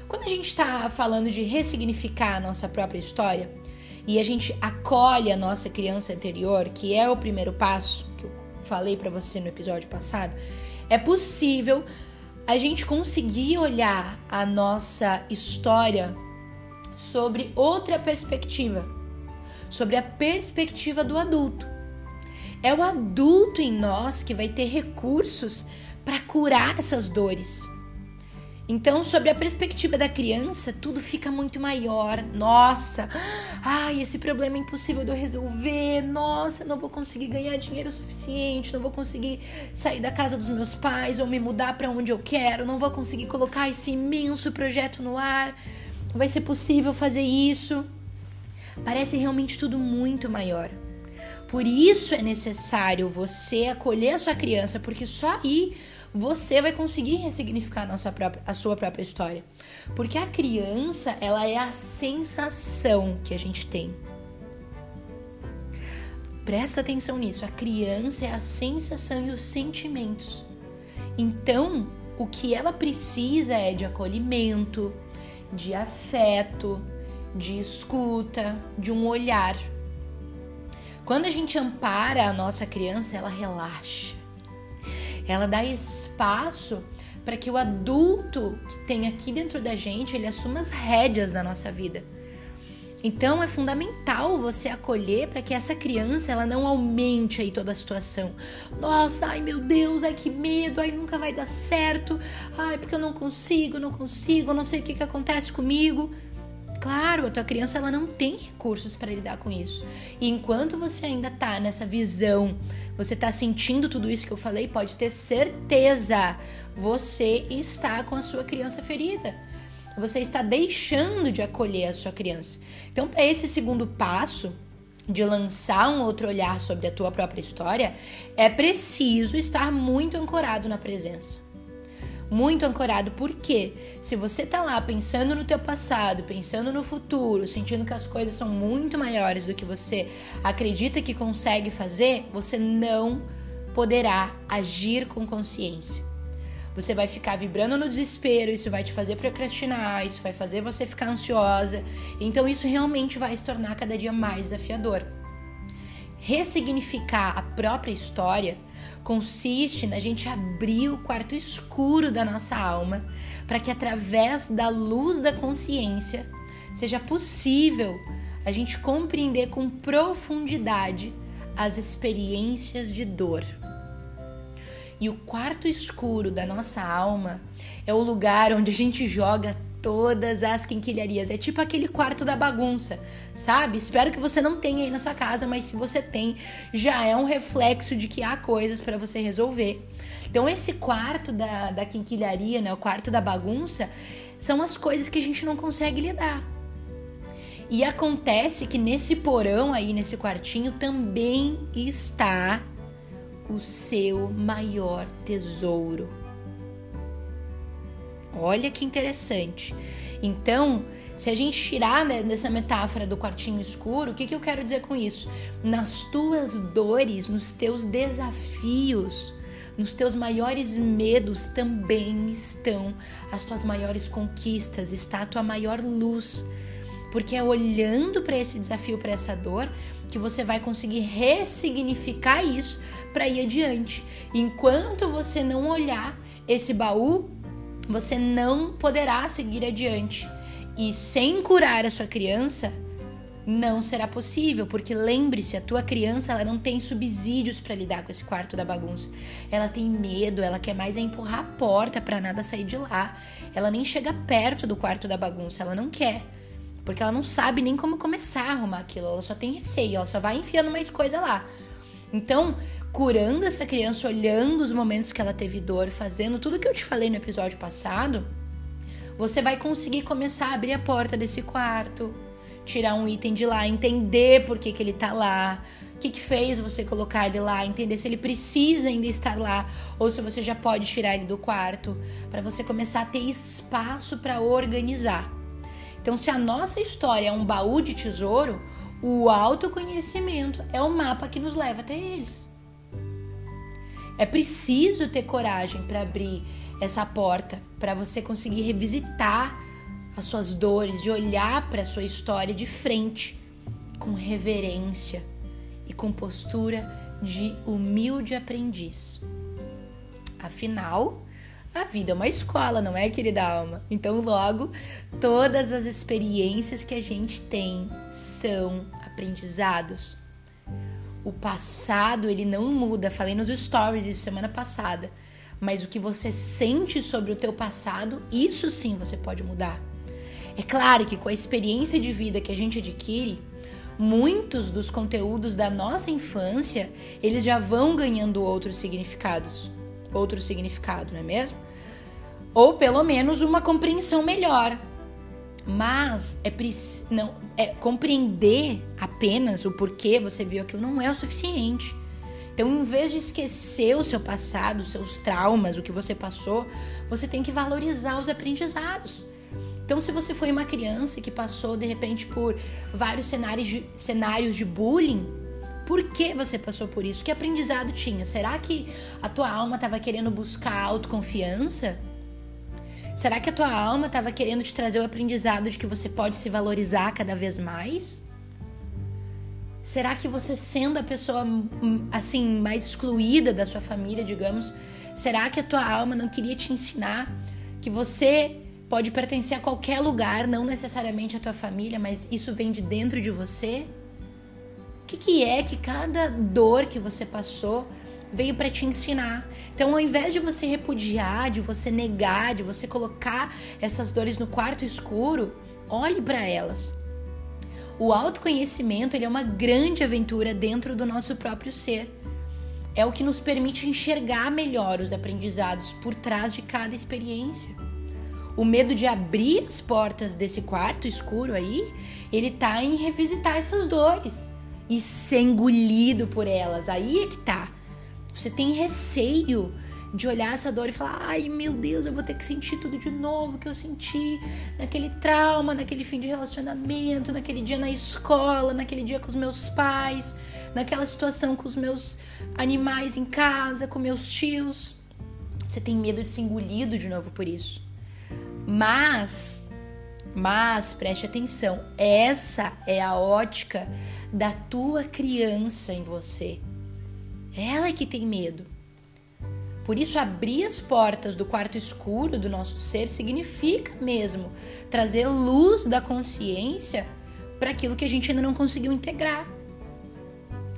Quando a gente está falando de ressignificar a nossa própria história e a gente acolhe a nossa criança anterior, que é o primeiro passo falei para você no episódio passado, é possível a gente conseguir olhar a nossa história sobre outra perspectiva, sobre a perspectiva do adulto. É o adulto em nós que vai ter recursos para curar essas dores. Então, sobre a perspectiva da criança, tudo fica muito maior. Nossa, ai, esse problema é impossível de eu resolver. Nossa, não vou conseguir ganhar dinheiro suficiente, não vou conseguir sair da casa dos meus pais ou me mudar para onde eu quero, não vou conseguir colocar esse imenso projeto no ar. Não vai ser possível fazer isso. Parece realmente tudo muito maior. Por isso é necessário você acolher a sua criança, porque só aí você vai conseguir ressignificar a, nossa própria, a sua própria história. Porque a criança, ela é a sensação que a gente tem. Presta atenção nisso. A criança é a sensação e os sentimentos. Então, o que ela precisa é de acolhimento, de afeto, de escuta, de um olhar. Quando a gente ampara a nossa criança, ela relaxa. Ela dá espaço para que o adulto que tem aqui dentro da gente, ele assuma as rédeas da nossa vida. Então é fundamental você acolher para que essa criança ela não aumente aí toda a situação. Nossa, ai meu Deus, ai que medo, ai nunca vai dar certo. Ai, porque eu não consigo, não consigo, não sei o que que acontece comigo. Claro, a tua criança ela não tem recursos para lidar com isso. E enquanto você ainda tá nessa visão, você tá sentindo tudo isso que eu falei, pode ter certeza, você está com a sua criança ferida. Você está deixando de acolher a sua criança. Então, para esse segundo passo, de lançar um outro olhar sobre a tua própria história, é preciso estar muito ancorado na presença muito ancorado, porque se você tá lá pensando no teu passado, pensando no futuro, sentindo que as coisas são muito maiores do que você acredita que consegue fazer, você não poderá agir com consciência. Você vai ficar vibrando no desespero, isso vai te fazer procrastinar, isso vai fazer você ficar ansiosa. Então isso realmente vai se tornar cada dia mais desafiador. Ressignificar a própria história consiste na gente abrir o quarto escuro da nossa alma para que através da luz da consciência seja possível a gente compreender com profundidade as experiências de dor. E o quarto escuro da nossa alma é o lugar onde a gente joga todas as quinquilharias. É tipo aquele quarto da bagunça, sabe? Espero que você não tenha aí na sua casa, mas se você tem, já é um reflexo de que há coisas para você resolver. Então, esse quarto da, da quinquilharia, né? O quarto da bagunça, são as coisas que a gente não consegue lidar. E acontece que nesse porão aí, nesse quartinho, também está o seu maior tesouro Olha que interessante. Então, se a gente tirar né, dessa metáfora do quartinho escuro, o que, que eu quero dizer com isso? Nas tuas dores, nos teus desafios, nos teus maiores medos também estão as tuas maiores conquistas, está a tua maior luz. Porque é olhando para esse desafio, para essa dor, que você vai conseguir ressignificar isso para ir adiante. Enquanto você não olhar esse baú você não poderá seguir adiante. E sem curar a sua criança, não será possível, porque lembre-se, a tua criança ela não tem subsídios para lidar com esse quarto da bagunça. Ela tem medo, ela quer mais é empurrar a porta para nada sair de lá. Ela nem chega perto do quarto da bagunça, ela não quer. Porque ela não sabe nem como começar a arrumar aquilo, ela só tem receio, ela só vai enfiando mais coisa lá. Então, curando essa criança, olhando os momentos que ela teve dor, fazendo tudo que eu te falei no episódio passado, você vai conseguir começar a abrir a porta desse quarto, tirar um item de lá, entender por que, que ele tá lá, o que, que fez você colocar ele lá, entender se ele precisa ainda estar lá ou se você já pode tirar ele do quarto, para você começar a ter espaço para organizar. Então, se a nossa história é um baú de tesouro, o autoconhecimento é o mapa que nos leva até eles. É preciso ter coragem para abrir essa porta, para você conseguir revisitar as suas dores, de olhar para a sua história de frente, com reverência e com postura de humilde aprendiz. Afinal, a vida é uma escola, não é, querida alma? Então, logo, todas as experiências que a gente tem são aprendizados. O passado, ele não muda. Falei nos stories isso semana passada. Mas o que você sente sobre o teu passado, isso sim você pode mudar. É claro que com a experiência de vida que a gente adquire, muitos dos conteúdos da nossa infância, eles já vão ganhando outros significados outro significado, não é mesmo? Ou pelo menos uma compreensão melhor. Mas é, não, é compreender apenas o porquê você viu aquilo não é o suficiente. Então, em vez de esquecer o seu passado, os seus traumas, o que você passou, você tem que valorizar os aprendizados. Então, se você foi uma criança que passou de repente por vários cenários de, cenários de bullying, por que você passou por isso? Que aprendizado tinha? Será que a tua alma estava querendo buscar autoconfiança? Será que a tua alma estava querendo te trazer o aprendizado de que você pode se valorizar cada vez mais? Será que você sendo a pessoa hum, assim mais excluída da sua família, digamos, será que a tua alma não queria te ensinar que você pode pertencer a qualquer lugar, não necessariamente a tua família, mas isso vem de dentro de você? que, que é que cada dor que você passou veio para te ensinar. Então, ao invés de você repudiar, de você negar, de você colocar essas dores no quarto escuro, olhe para elas. O autoconhecimento ele é uma grande aventura dentro do nosso próprio ser. É o que nos permite enxergar melhor os aprendizados por trás de cada experiência. O medo de abrir as portas desse quarto escuro aí, ele tá em revisitar essas dores e ser engolido por elas. Aí é que tá. Você tem receio de olhar essa dor e falar: ai meu Deus, eu vou ter que sentir tudo de novo que eu senti naquele trauma, naquele fim de relacionamento, naquele dia na escola, naquele dia com os meus pais, naquela situação com os meus animais em casa, com meus tios. Você tem medo de ser engolido de novo por isso. Mas, mas preste atenção, essa é a ótica da tua criança em você. Ela é que tem medo. Por isso, abrir as portas do quarto escuro do nosso ser significa mesmo trazer luz da consciência para aquilo que a gente ainda não conseguiu integrar.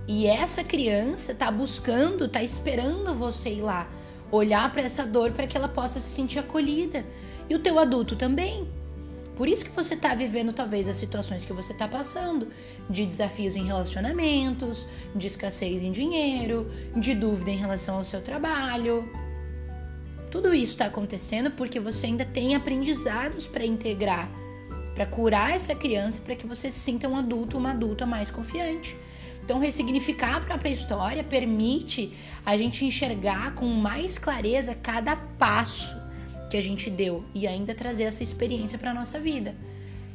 E essa criança está buscando, está esperando você ir lá, olhar para essa dor para que ela possa se sentir acolhida. E o teu adulto também. Por isso que você está vivendo talvez as situações que você está passando, de desafios em relacionamentos, de escassez em dinheiro, de dúvida em relação ao seu trabalho. Tudo isso está acontecendo porque você ainda tem aprendizados para integrar, para curar essa criança, para que você se sinta um adulto, uma adulta mais confiante. Então, ressignificar a própria história permite a gente enxergar com mais clareza cada passo que a gente deu e ainda trazer essa experiência para nossa vida.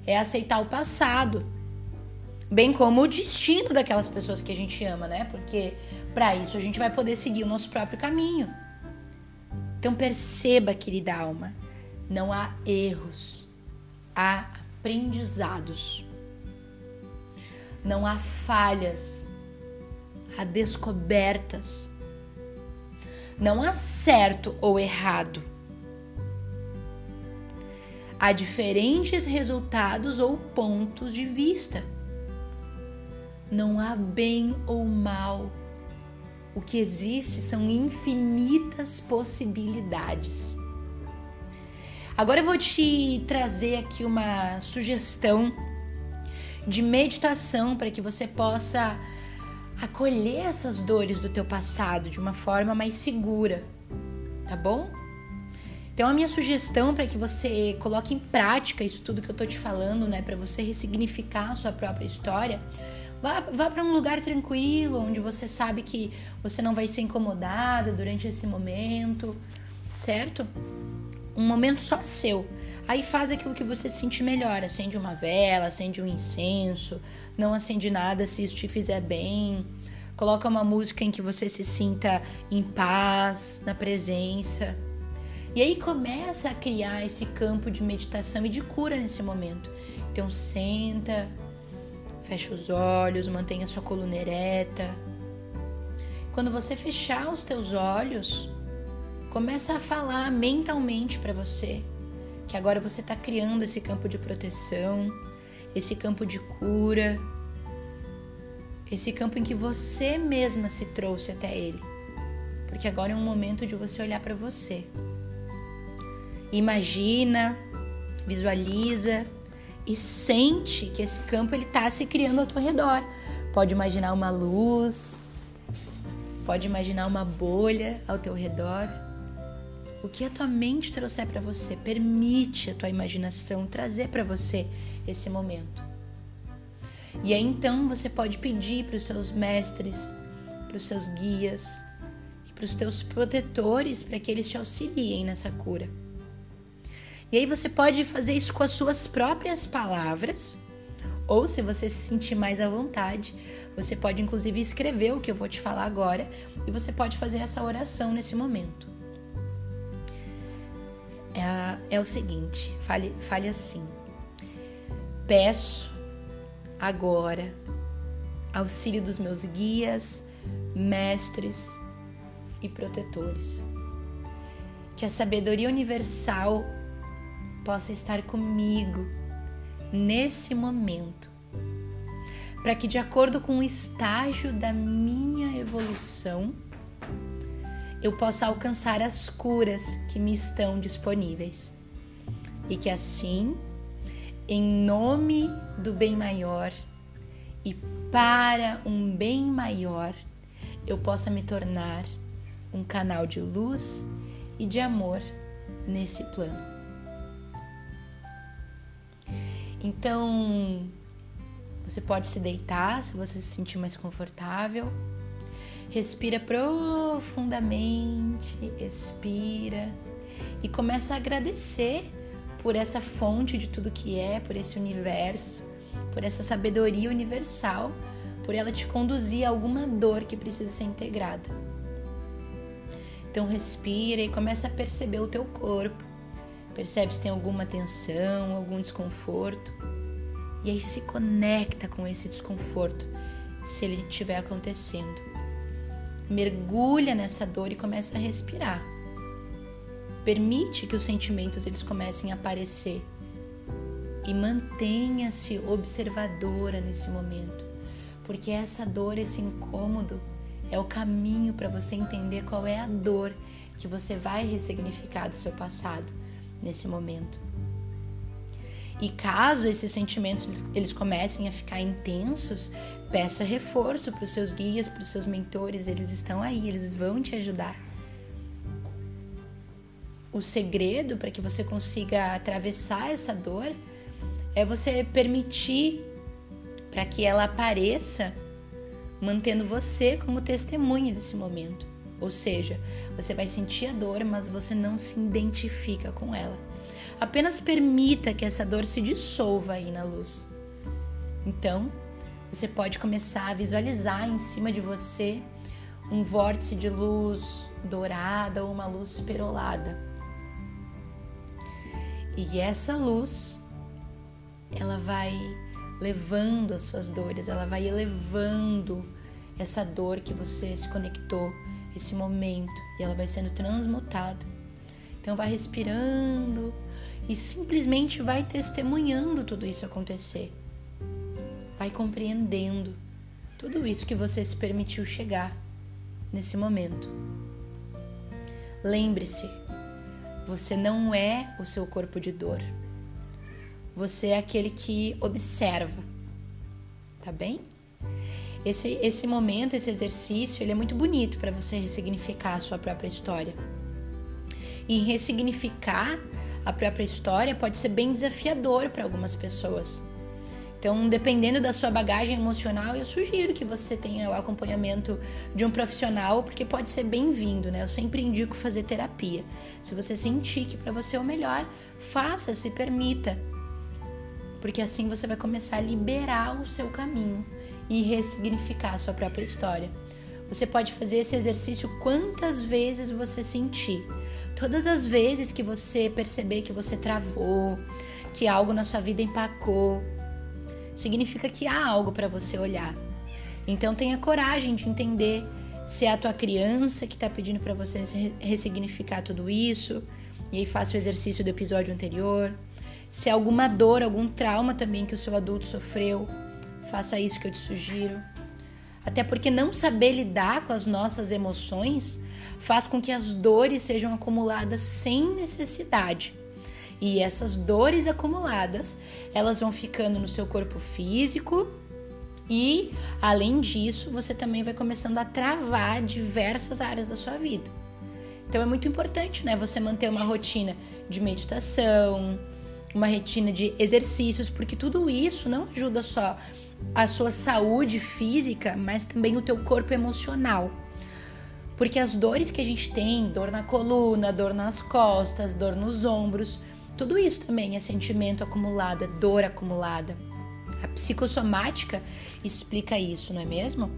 É aceitar o passado, bem como o destino daquelas pessoas que a gente ama, né? Porque para isso a gente vai poder seguir o nosso próprio caminho. Então perceba, querida alma, não há erros, há aprendizados. Não há falhas, há descobertas. Não há certo ou errado Há diferentes resultados ou pontos de vista. Não há bem ou mal. O que existe são infinitas possibilidades. Agora eu vou te trazer aqui uma sugestão de meditação para que você possa acolher essas dores do teu passado de uma forma mais segura, tá bom? Então a minha sugestão para que você coloque em prática isso tudo que eu tô te falando, né, para você ressignificar a sua própria história, vá, vá para um lugar tranquilo, onde você sabe que você não vai ser incomodada durante esse momento, certo? Um momento só seu. Aí faz aquilo que você se sentir melhor, acende uma vela, acende um incenso, não acende nada se isso te fizer bem. Coloca uma música em que você se sinta em paz, na presença e aí começa a criar esse campo de meditação e de cura nesse momento. Então senta, fecha os olhos, mantenha sua coluna ereta. Quando você fechar os teus olhos, começa a falar mentalmente para você que agora você está criando esse campo de proteção, esse campo de cura, esse campo em que você mesma se trouxe até ele. Porque agora é um momento de você olhar para você. Imagina, visualiza e sente que esse campo ele está se criando ao teu redor. Pode imaginar uma luz, pode imaginar uma bolha ao teu redor. O que a tua mente trouxer para você, permite a tua imaginação trazer para você esse momento. E aí então você pode pedir para os seus mestres, para os seus guias e para os teus protetores para que eles te auxiliem nessa cura. E aí você pode fazer isso com as suas próprias palavras, ou se você se sentir mais à vontade, você pode inclusive escrever o que eu vou te falar agora e você pode fazer essa oração nesse momento. É, é o seguinte, fale, fale assim: Peço agora auxílio dos meus guias, mestres e protetores. Que a sabedoria universal possa estar comigo nesse momento, para que, de acordo com o estágio da minha evolução, eu possa alcançar as curas que me estão disponíveis. E que assim, em nome do bem maior e para um bem maior, eu possa me tornar um canal de luz e de amor nesse plano. Então, você pode se deitar se você se sentir mais confortável. Respira profundamente, expira e começa a agradecer por essa fonte de tudo que é, por esse universo, por essa sabedoria universal, por ela te conduzir a alguma dor que precisa ser integrada. Então respira e começa a perceber o teu corpo. Percebe se tem alguma tensão, algum desconforto. E aí se conecta com esse desconforto, se ele estiver acontecendo. Mergulha nessa dor e começa a respirar. Permite que os sentimentos eles comecem a aparecer. E mantenha-se observadora nesse momento, porque essa dor, esse incômodo, é o caminho para você entender qual é a dor que você vai ressignificar do seu passado nesse momento. E caso esses sentimentos eles comecem a ficar intensos, peça reforço para os seus guias, para os seus mentores, eles estão aí, eles vão te ajudar. O segredo para que você consiga atravessar essa dor é você permitir para que ela apareça, mantendo você como testemunha desse momento. Ou seja, você vai sentir a dor, mas você não se identifica com ela. Apenas permita que essa dor se dissolva aí na luz. Então, você pode começar a visualizar em cima de você um vórtice de luz dourada ou uma luz perolada. E essa luz, ela vai levando as suas dores, ela vai elevando essa dor que você se conectou esse momento e ela vai sendo transmutada. Então vai respirando e simplesmente vai testemunhando tudo isso acontecer. Vai compreendendo tudo isso que você se permitiu chegar nesse momento. Lembre-se, você não é o seu corpo de dor. Você é aquele que observa. tá bem? Esse, esse momento, esse exercício, ele é muito bonito para você ressignificar a sua própria história. E ressignificar a própria história pode ser bem desafiador para algumas pessoas. Então, dependendo da sua bagagem emocional, eu sugiro que você tenha o acompanhamento de um profissional, porque pode ser bem-vindo, né? Eu sempre indico fazer terapia. Se você sentir que para você é o melhor, faça, se permita. Porque assim você vai começar a liberar o seu caminho e ressignificar a sua própria história. Você pode fazer esse exercício quantas vezes você sentir. Todas as vezes que você perceber que você travou, que algo na sua vida empacou, significa que há algo para você olhar. Então tenha coragem de entender se é a tua criança que está pedindo para você ressignificar tudo isso, e aí faça o exercício do episódio anterior. Se é alguma dor, algum trauma também que o seu adulto sofreu, faça isso que eu te sugiro. Até porque não saber lidar com as nossas emoções faz com que as dores sejam acumuladas sem necessidade. E essas dores acumuladas, elas vão ficando no seu corpo físico e, além disso, você também vai começando a travar diversas áreas da sua vida. Então é muito importante, né, você manter uma rotina de meditação, uma rotina de exercícios, porque tudo isso não ajuda só a sua saúde física, mas também o teu corpo emocional. Porque as dores que a gente tem, dor na coluna, dor nas costas, dor nos ombros, tudo isso também é sentimento acumulado, é dor acumulada. A psicossomática explica isso, não é mesmo?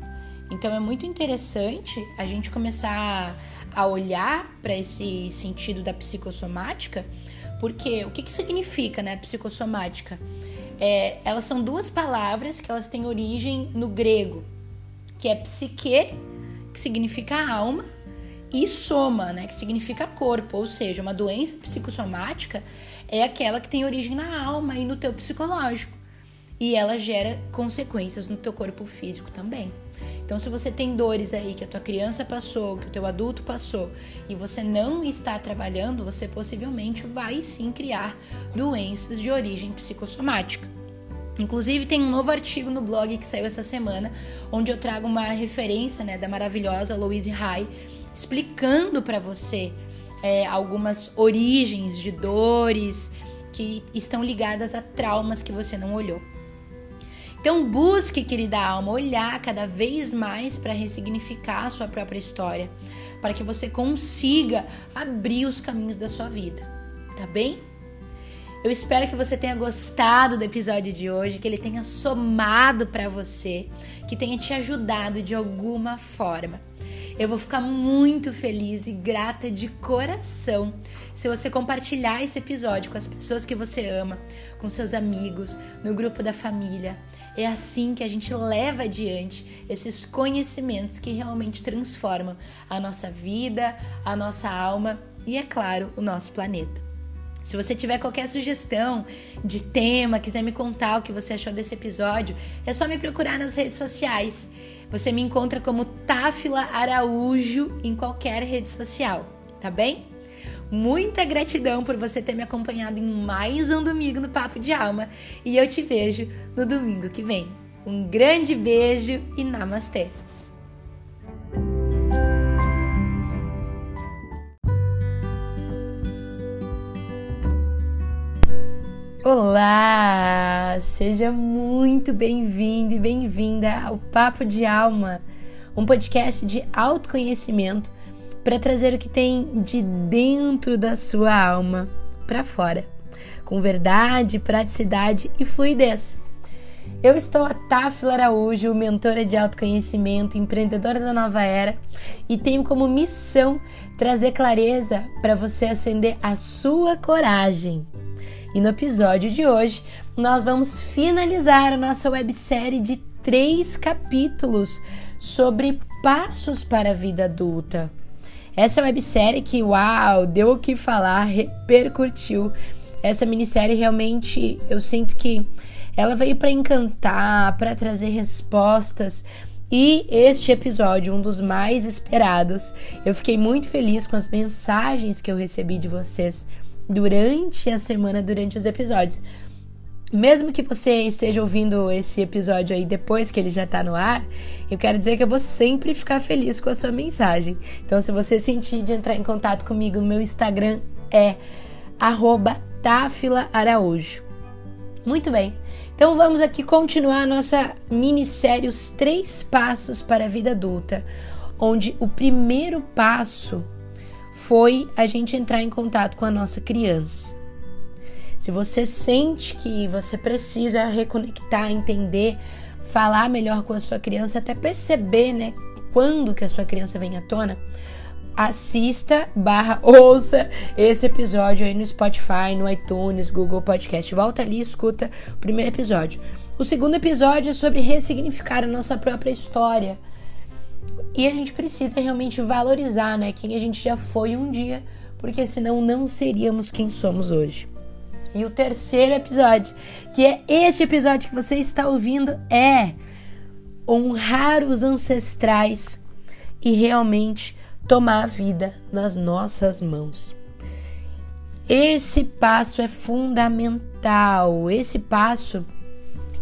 Então é muito interessante a gente começar a olhar para esse sentido da psicossomática, porque o que, que significa, né, psicossomática? É, elas são duas palavras que elas têm origem no grego, que é psique, que significa alma, e soma, né, que significa corpo, ou seja, uma doença psicossomática é aquela que tem origem na alma e no teu psicológico. E ela gera consequências no teu corpo físico também. Então, se você tem dores aí que a tua criança passou, que o teu adulto passou, e você não está trabalhando, você possivelmente vai sim criar doenças de origem psicossomática. Inclusive tem um novo artigo no blog que saiu essa semana, onde eu trago uma referência né, da maravilhosa Louise Hay, explicando para você é, algumas origens de dores que estão ligadas a traumas que você não olhou. Então busque, querida alma, olhar cada vez mais para ressignificar a sua própria história, para que você consiga abrir os caminhos da sua vida, tá bem? Eu espero que você tenha gostado do episódio de hoje, que ele tenha somado para você, que tenha te ajudado de alguma forma. Eu vou ficar muito feliz e grata de coração se você compartilhar esse episódio com as pessoas que você ama, com seus amigos, no grupo da família. É assim que a gente leva adiante esses conhecimentos que realmente transformam a nossa vida, a nossa alma e, é claro, o nosso planeta. Se você tiver qualquer sugestão de tema, quiser me contar o que você achou desse episódio, é só me procurar nas redes sociais. Você me encontra como Táfila Araújo em qualquer rede social, tá bem? Muita gratidão por você ter me acompanhado em mais um domingo no Papo de Alma e eu te vejo no domingo que vem. Um grande beijo e namastê! Olá! Seja muito bem-vindo e bem-vinda ao Papo de Alma, um podcast de autoconhecimento para trazer o que tem de dentro da sua alma para fora, com verdade, praticidade e fluidez. Eu estou a Tafila Araújo, mentora de autoconhecimento, empreendedora da nova era e tenho como missão trazer clareza para você acender a sua coragem e no episódio de hoje, nós vamos finalizar a nossa websérie de três capítulos sobre passos para a vida adulta. Essa websérie que, uau, deu o que falar, repercutiu. Essa minissérie realmente eu sinto que ela veio para encantar, para trazer respostas. E este episódio, um dos mais esperados, eu fiquei muito feliz com as mensagens que eu recebi de vocês durante a semana, durante os episódios. Mesmo que você esteja ouvindo esse episódio aí depois que ele já tá no ar, eu quero dizer que eu vou sempre ficar feliz com a sua mensagem. Então, se você sentir de entrar em contato comigo, meu Instagram é @tafila_araújo. Muito bem. Então vamos aqui continuar a nossa minissérie Os Três Passos para a Vida Adulta, onde o primeiro passo foi a gente entrar em contato com a nossa criança. Se você sente que você precisa reconectar, entender, falar melhor com a sua criança, até perceber, né, quando que a sua criança vem à tona, assista barra ouça esse episódio aí no Spotify, no iTunes, Google Podcast. Volta ali e escuta o primeiro episódio. O segundo episódio é sobre ressignificar a nossa própria história. E a gente precisa realmente valorizar, né, quem a gente já foi um dia, porque senão não seríamos quem somos hoje. E o terceiro episódio, que é este episódio que você está ouvindo, é honrar os ancestrais e realmente tomar a vida nas nossas mãos. Esse passo é fundamental. Esse passo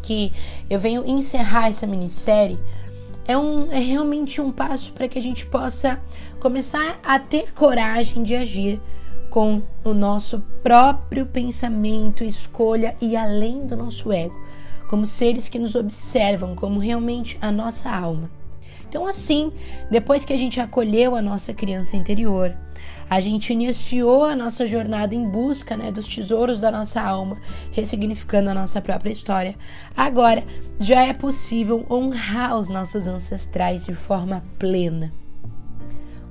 que eu venho encerrar essa minissérie é, um, é realmente um passo para que a gente possa começar a ter coragem de agir com o nosso próprio pensamento, escolha e além do nosso ego, como seres que nos observam como realmente a nossa alma. Então, assim, depois que a gente acolheu a nossa criança interior, a gente iniciou a nossa jornada em busca né, dos tesouros da nossa alma, ressignificando a nossa própria história. Agora já é possível honrar os nossos ancestrais de forma plena.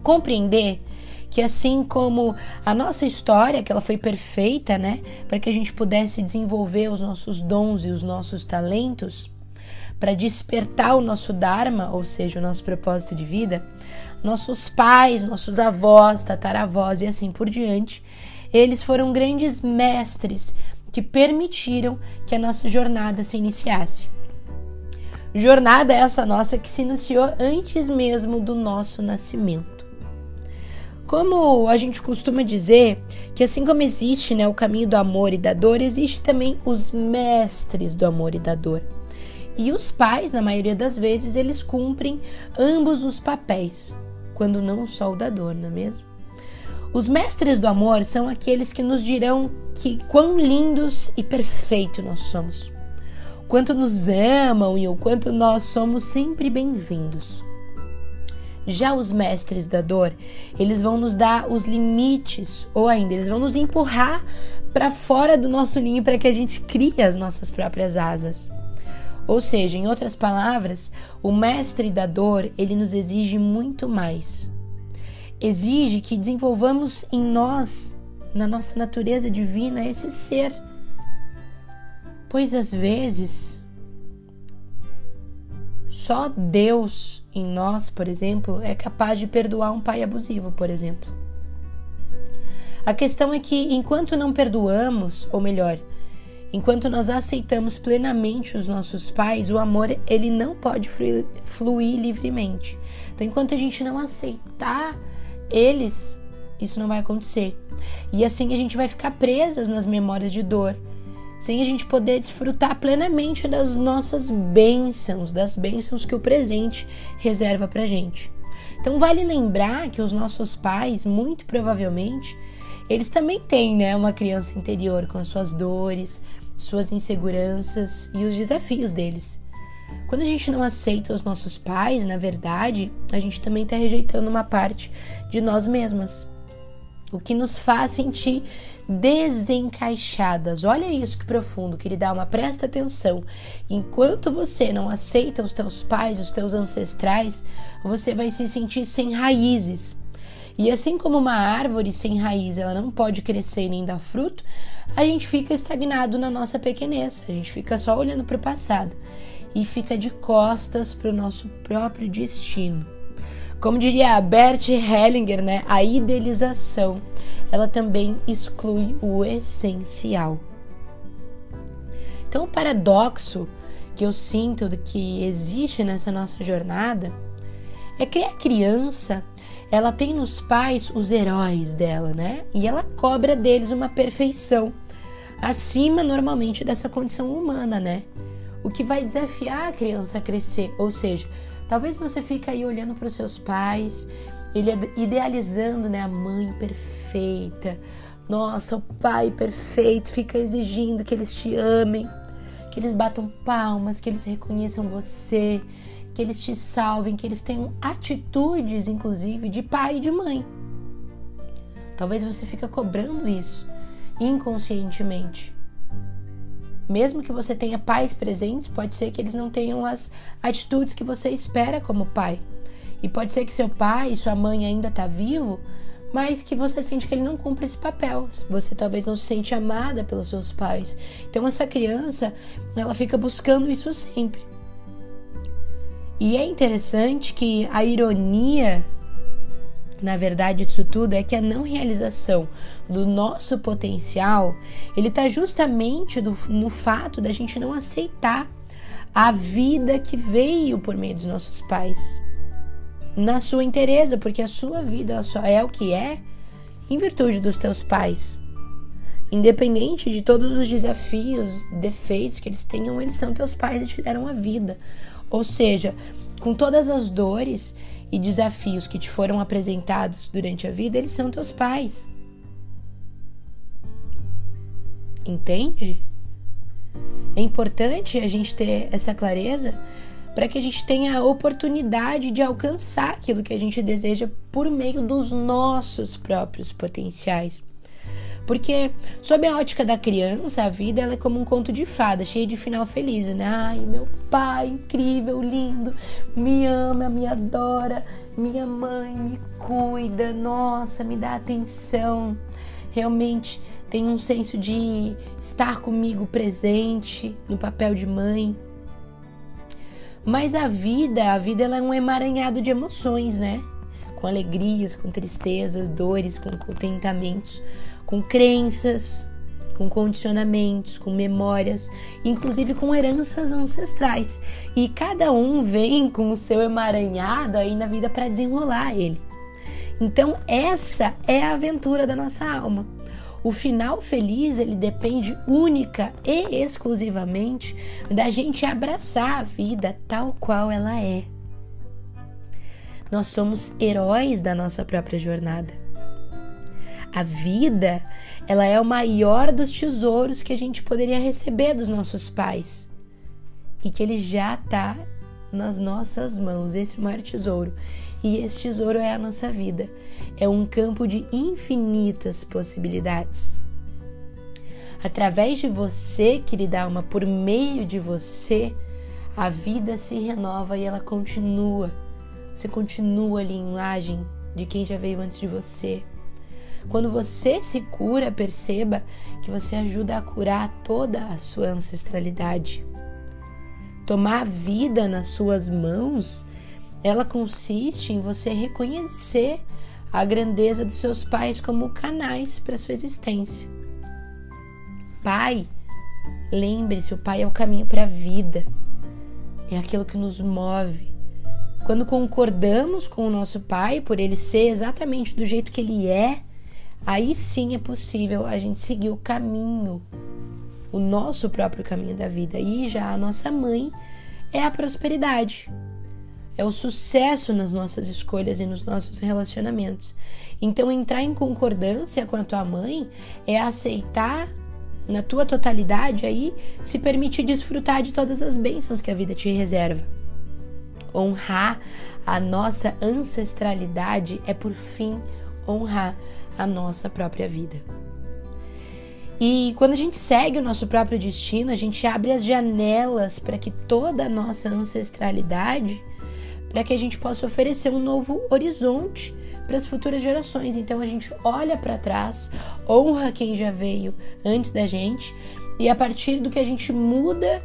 Compreender que assim como a nossa história, que ela foi perfeita, né, para que a gente pudesse desenvolver os nossos dons e os nossos talentos, para despertar o nosso dharma, ou seja, o nosso propósito de vida, nossos pais, nossos avós, tataravós e assim por diante, eles foram grandes mestres que permitiram que a nossa jornada se iniciasse. Jornada essa nossa que se iniciou antes mesmo do nosso nascimento. Como a gente costuma dizer que assim como existe né, o caminho do amor e da dor, existe também os mestres do amor e da dor. E os pais, na maioria das vezes, eles cumprem ambos os papéis, quando não só o da dor, não é mesmo? Os mestres do amor são aqueles que nos dirão que quão lindos e perfeitos nós somos, quanto nos amam e o quanto nós somos sempre bem-vindos. Já os mestres da dor, eles vão nos dar os limites, ou ainda, eles vão nos empurrar para fora do nosso ninho para que a gente crie as nossas próprias asas. Ou seja, em outras palavras, o mestre da dor, ele nos exige muito mais. Exige que desenvolvamos em nós, na nossa natureza divina, esse ser. Pois às vezes, só Deus em nós, por exemplo, é capaz de perdoar um pai abusivo, por exemplo. A questão é que enquanto não perdoamos, ou melhor, enquanto nós aceitamos plenamente os nossos pais, o amor ele não pode fluir, fluir livremente. Então, enquanto a gente não aceitar eles, isso não vai acontecer. E assim a gente vai ficar presas nas memórias de dor, sem a gente poder desfrutar plenamente das nossas bênçãos, das bênçãos que o presente reserva pra gente. Então vale lembrar que os nossos pais, muito provavelmente, eles também têm, né, uma criança interior com as suas dores, suas inseguranças e os desafios deles. Quando a gente não aceita os nossos pais, na verdade, a gente também está rejeitando uma parte de nós mesmas. O que nos faz sentir desencaixadas. Olha isso que profundo, querida alma, presta atenção. Enquanto você não aceita os teus pais, os teus ancestrais, você vai se sentir sem raízes. E assim como uma árvore sem raiz, ela não pode crescer nem dar fruto, a gente fica estagnado na nossa pequenez, a gente fica só olhando para o passado e fica de costas para o nosso próprio destino. Como diria Bert Hellinger, né, a idealização ela também exclui o essencial. Então, o paradoxo que eu sinto que existe nessa nossa jornada é que a criança ela tem nos pais os heróis dela, né? E ela cobra deles uma perfeição. acima normalmente dessa condição humana, né? O que vai desafiar a criança a crescer, ou seja, talvez você fique aí olhando para os seus pais, ele idealizando, né, a mãe perfeita. Nossa, o pai perfeito fica exigindo que eles te amem, que eles batam palmas, que eles reconheçam você, que eles te salvem, que eles tenham atitudes, inclusive, de pai e de mãe. Talvez você fique cobrando isso inconscientemente. Mesmo que você tenha pais presentes, pode ser que eles não tenham as atitudes que você espera como pai. E pode ser que seu pai e sua mãe ainda tá vivo, mas que você sente que ele não cumpre esse papel. Você talvez não se sente amada pelos seus pais. Então essa criança, ela fica buscando isso sempre. E é interessante que a ironia na verdade disso tudo é que a não realização do nosso potencial, ele está justamente do, no fato da gente não aceitar a vida que veio por meio dos nossos pais. Na sua inteireza, porque a sua vida só é o que é em virtude dos teus pais. Independente de todos os desafios, defeitos que eles tenham, eles são teus pais e te deram a vida. Ou seja, com todas as dores e desafios que te foram apresentados durante a vida, eles são teus pais. Entende? É importante a gente ter essa clareza para que a gente tenha a oportunidade de alcançar aquilo que a gente deseja por meio dos nossos próprios potenciais. Porque, sob a ótica da criança, a vida é como um conto de fada, cheio de final feliz, né? Ai, meu pai, incrível, lindo, me ama, me adora, minha mãe me cuida, nossa, me dá atenção. Realmente tem um senso de estar comigo presente no papel de mãe. Mas a vida, a vida ela é um emaranhado de emoções, né? Com alegrias, com tristezas, dores, com contentamentos com crenças, com condicionamentos, com memórias, inclusive com heranças ancestrais. E cada um vem com o seu emaranhado aí na vida para desenrolar ele. Então, essa é a aventura da nossa alma. O final feliz, ele depende única e exclusivamente da gente abraçar a vida tal qual ela é. Nós somos heróis da nossa própria jornada. A vida, ela é o maior dos tesouros que a gente poderia receber dos nossos pais. E que ele já está nas nossas mãos, esse maior tesouro. E esse tesouro é a nossa vida. É um campo de infinitas possibilidades. Através de você, querida alma, por meio de você, a vida se renova e ela continua. Você continua a linhagem de quem já veio antes de você. Quando você se cura, perceba que você ajuda a curar toda a sua ancestralidade. Tomar a vida nas suas mãos, ela consiste em você reconhecer a grandeza dos seus pais como canais para sua existência. Pai, lembre-se, o pai é o caminho para a vida. É aquilo que nos move. Quando concordamos com o nosso pai por ele ser exatamente do jeito que ele é, aí sim é possível a gente seguir o caminho, o nosso próprio caminho da vida. E já a nossa mãe é a prosperidade, é o sucesso nas nossas escolhas e nos nossos relacionamentos. Então, entrar em concordância com a tua mãe é aceitar na tua totalidade aí se permitir desfrutar de todas as bênçãos que a vida te reserva. Honrar a nossa ancestralidade é por fim honrar a nossa própria vida. E quando a gente segue o nosso próprio destino, a gente abre as janelas para que toda a nossa ancestralidade, para que a gente possa oferecer um novo horizonte para as futuras gerações. Então a gente olha para trás, honra quem já veio antes da gente, e a partir do que a gente muda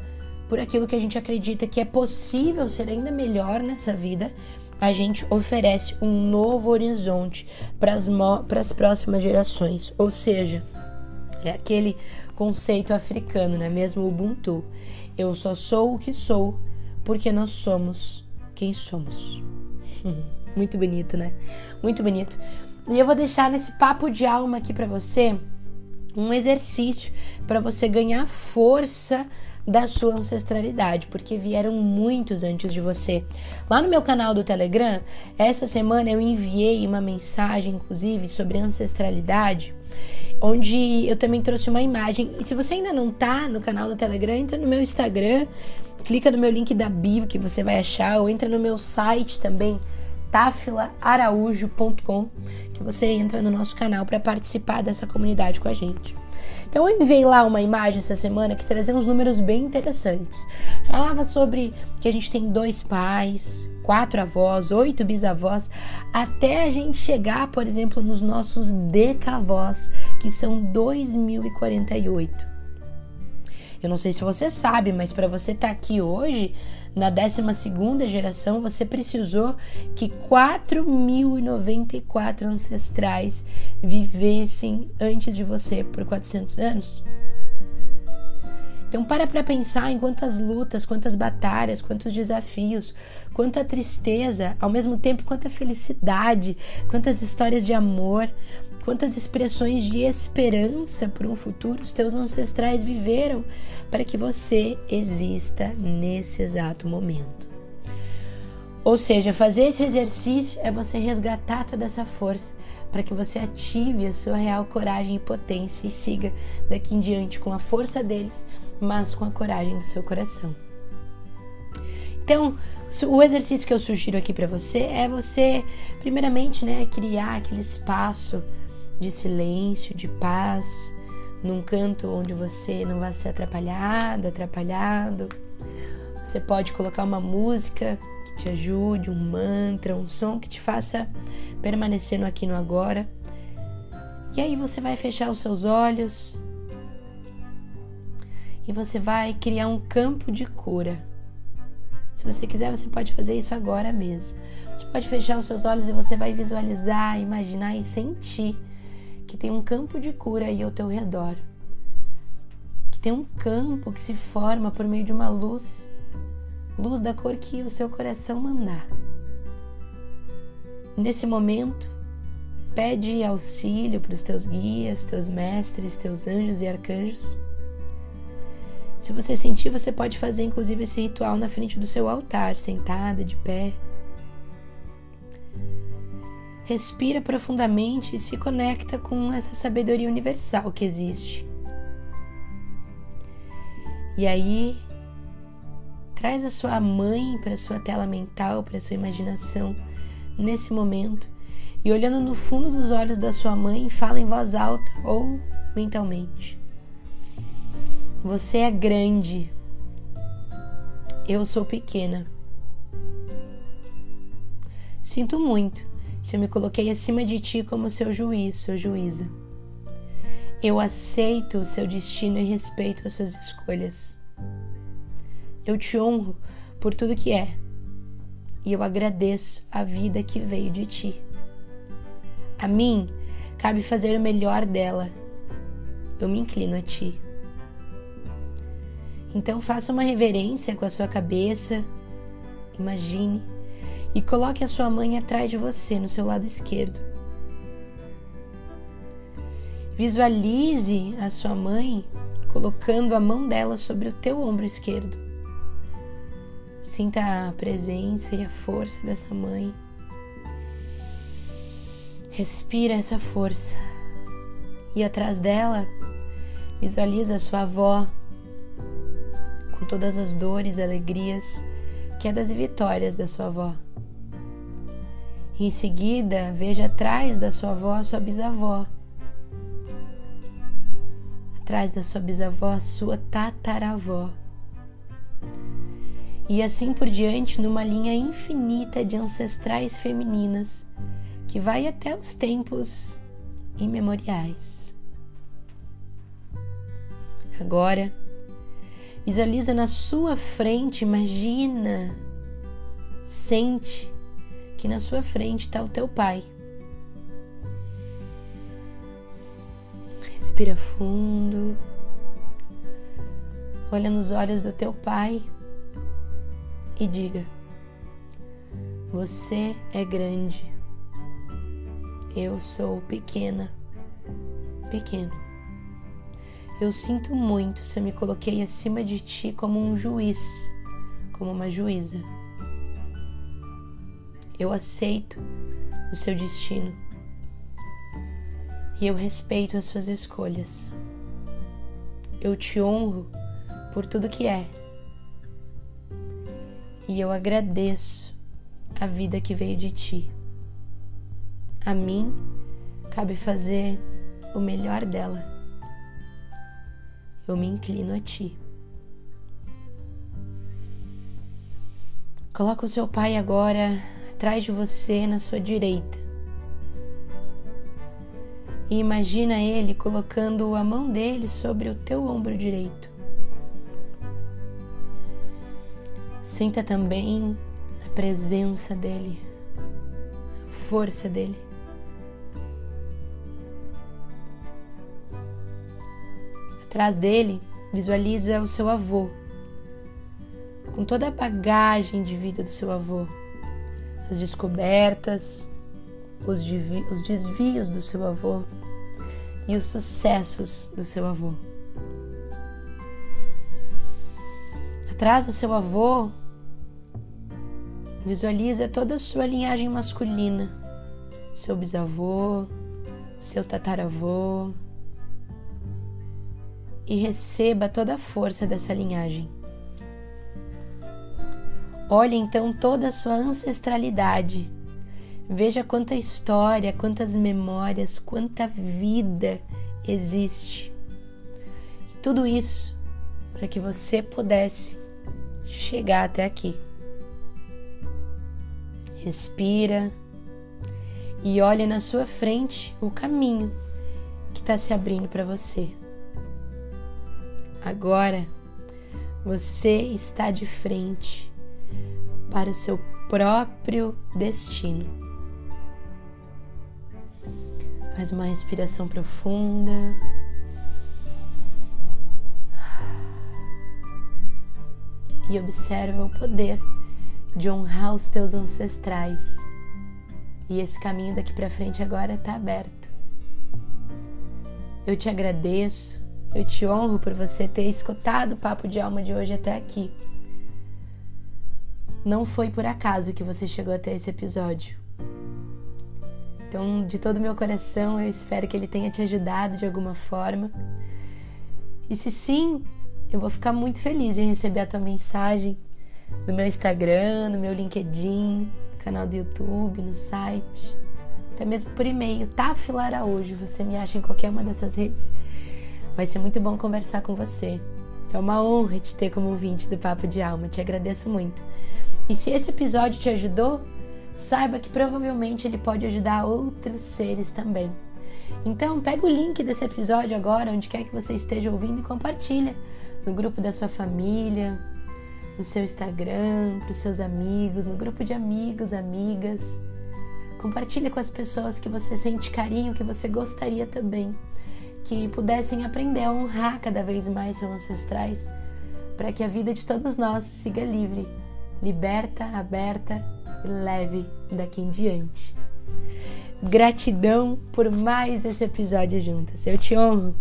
por aquilo que a gente acredita que é possível ser ainda melhor nessa vida, a gente oferece um novo horizonte para as próximas gerações. Ou seja, é aquele conceito africano, não é mesmo? Ubuntu. Eu só sou o que sou porque nós somos quem somos. Muito bonito, né? Muito bonito. E eu vou deixar nesse papo de alma aqui para você um exercício para você ganhar força da sua ancestralidade, porque vieram muitos antes de você. Lá no meu canal do Telegram, essa semana eu enviei uma mensagem, inclusive, sobre ancestralidade, onde eu também trouxe uma imagem. E se você ainda não tá no canal do Telegram, entra no meu Instagram, clica no meu link da bio que você vai achar, ou entra no meu site também, tafilaaraújo.com, que você entra no nosso canal para participar dessa comunidade com a gente. Então eu enviei lá uma imagem essa semana que trazia uns números bem interessantes. Falava sobre que a gente tem dois pais, quatro avós, oito bisavós, até a gente chegar, por exemplo, nos nossos decavós, que são 2048. Eu não sei se você sabe, mas para você estar tá aqui hoje, na 12 geração, você precisou que 4.094 ancestrais vivessem antes de você por 400 anos. Então para para pensar em quantas lutas, quantas batalhas, quantos desafios, quanta tristeza, ao mesmo tempo quanta felicidade, quantas histórias de amor, quantas expressões de esperança por um futuro os teus ancestrais viveram para que você exista nesse exato momento. Ou seja, fazer esse exercício é você resgatar toda essa força para que você ative a sua real coragem e potência e siga daqui em diante com a força deles mas com a coragem do seu coração. Então, o exercício que eu sugiro aqui para você é você, primeiramente, né, criar aquele espaço de silêncio, de paz, num canto onde você não vai ser atrapalhada, atrapalhado. Você pode colocar uma música que te ajude, um mantra, um som que te faça permanecer no aqui no agora. E aí você vai fechar os seus olhos, e você vai criar um campo de cura. Se você quiser, você pode fazer isso agora mesmo. Você pode fechar os seus olhos e você vai visualizar, imaginar e sentir que tem um campo de cura aí ao teu redor. Que tem um campo que se forma por meio de uma luz, luz da cor que o seu coração mandar. Nesse momento, pede auxílio para os teus guias, teus mestres, teus anjos e arcanjos se você sentir, você pode fazer inclusive esse ritual na frente do seu altar, sentada, de pé. Respira profundamente e se conecta com essa sabedoria universal que existe. E aí, traz a sua mãe para sua tela mental, para sua imaginação nesse momento e olhando no fundo dos olhos da sua mãe, fala em voz alta ou mentalmente. Você é grande. Eu sou pequena. Sinto muito se eu me coloquei acima de ti como seu juiz, sua juíza. Eu aceito o seu destino e respeito as suas escolhas. Eu te honro por tudo que é e eu agradeço a vida que veio de ti. A mim cabe fazer o melhor dela. Eu me inclino a ti. Então faça uma reverência com a sua cabeça, imagine e coloque a sua mãe atrás de você, no seu lado esquerdo. Visualize a sua mãe colocando a mão dela sobre o teu ombro esquerdo. Sinta a presença e a força dessa mãe. Respira essa força. E atrás dela, visualiza a sua avó com todas as dores, alegrias, quedas e vitórias da sua avó. Em seguida, veja atrás da sua avó a sua bisavó. Atrás da sua bisavó, a sua tataravó. E assim por diante, numa linha infinita de ancestrais femininas que vai até os tempos imemoriais. Agora, Visualiza na sua frente, imagina, sente que na sua frente está o teu pai. Respira fundo. Olha nos olhos do teu pai e diga: Você é grande. Eu sou pequena, pequeno. Eu sinto muito se eu me coloquei acima de ti como um juiz, como uma juíza. Eu aceito o seu destino e eu respeito as suas escolhas. Eu te honro por tudo que é e eu agradeço a vida que veio de ti. A mim cabe fazer o melhor dela. Eu me inclino a ti. Coloca o seu pai agora atrás de você na sua direita. E imagina ele colocando a mão dele sobre o teu ombro direito. Sinta também a presença dele, a força dele. Atrás dele, visualiza o seu avô, com toda a bagagem de vida do seu avô, as descobertas, os, os desvios do seu avô e os sucessos do seu avô. Atrás do seu avô, visualiza toda a sua linhagem masculina, seu bisavô, seu tataravô, e receba toda a força dessa linhagem. Olhe então toda a sua ancestralidade. Veja quanta história, quantas memórias, quanta vida existe. E tudo isso para que você pudesse chegar até aqui. Respira e olhe na sua frente o caminho que está se abrindo para você. Agora você está de frente para o seu próprio destino. Faz uma respiração profunda. e observa o poder de honrar os teus ancestrais. E esse caminho daqui para frente agora está aberto. Eu te agradeço, eu te honro por você ter escutado o papo de alma de hoje até aqui. Não foi por acaso que você chegou até esse episódio. Então, de todo meu coração, eu espero que ele tenha te ajudado de alguma forma. E se sim, eu vou ficar muito feliz em receber a tua mensagem no meu Instagram, no meu LinkedIn, no canal do YouTube, no site, até mesmo por e-mail, Tafila Araújo. Você me acha em qualquer uma dessas redes. Vai ser muito bom conversar com você. É uma honra te ter como ouvinte do Papo de Alma. Te agradeço muito. E se esse episódio te ajudou, saiba que provavelmente ele pode ajudar outros seres também. Então, pega o link desse episódio agora, onde quer que você esteja ouvindo, e compartilha no grupo da sua família, no seu Instagram, para os seus amigos, no grupo de amigos, amigas. Compartilha com as pessoas que você sente carinho, que você gostaria também que pudessem aprender a honrar cada vez mais seus ancestrais, para que a vida de todos nós siga livre, liberta, aberta e leve daqui em diante. Gratidão por mais esse episódio juntas. Eu te honro.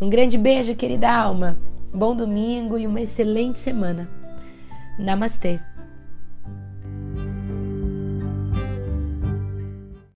Um grande beijo, querida alma. Bom domingo e uma excelente semana. Namastê.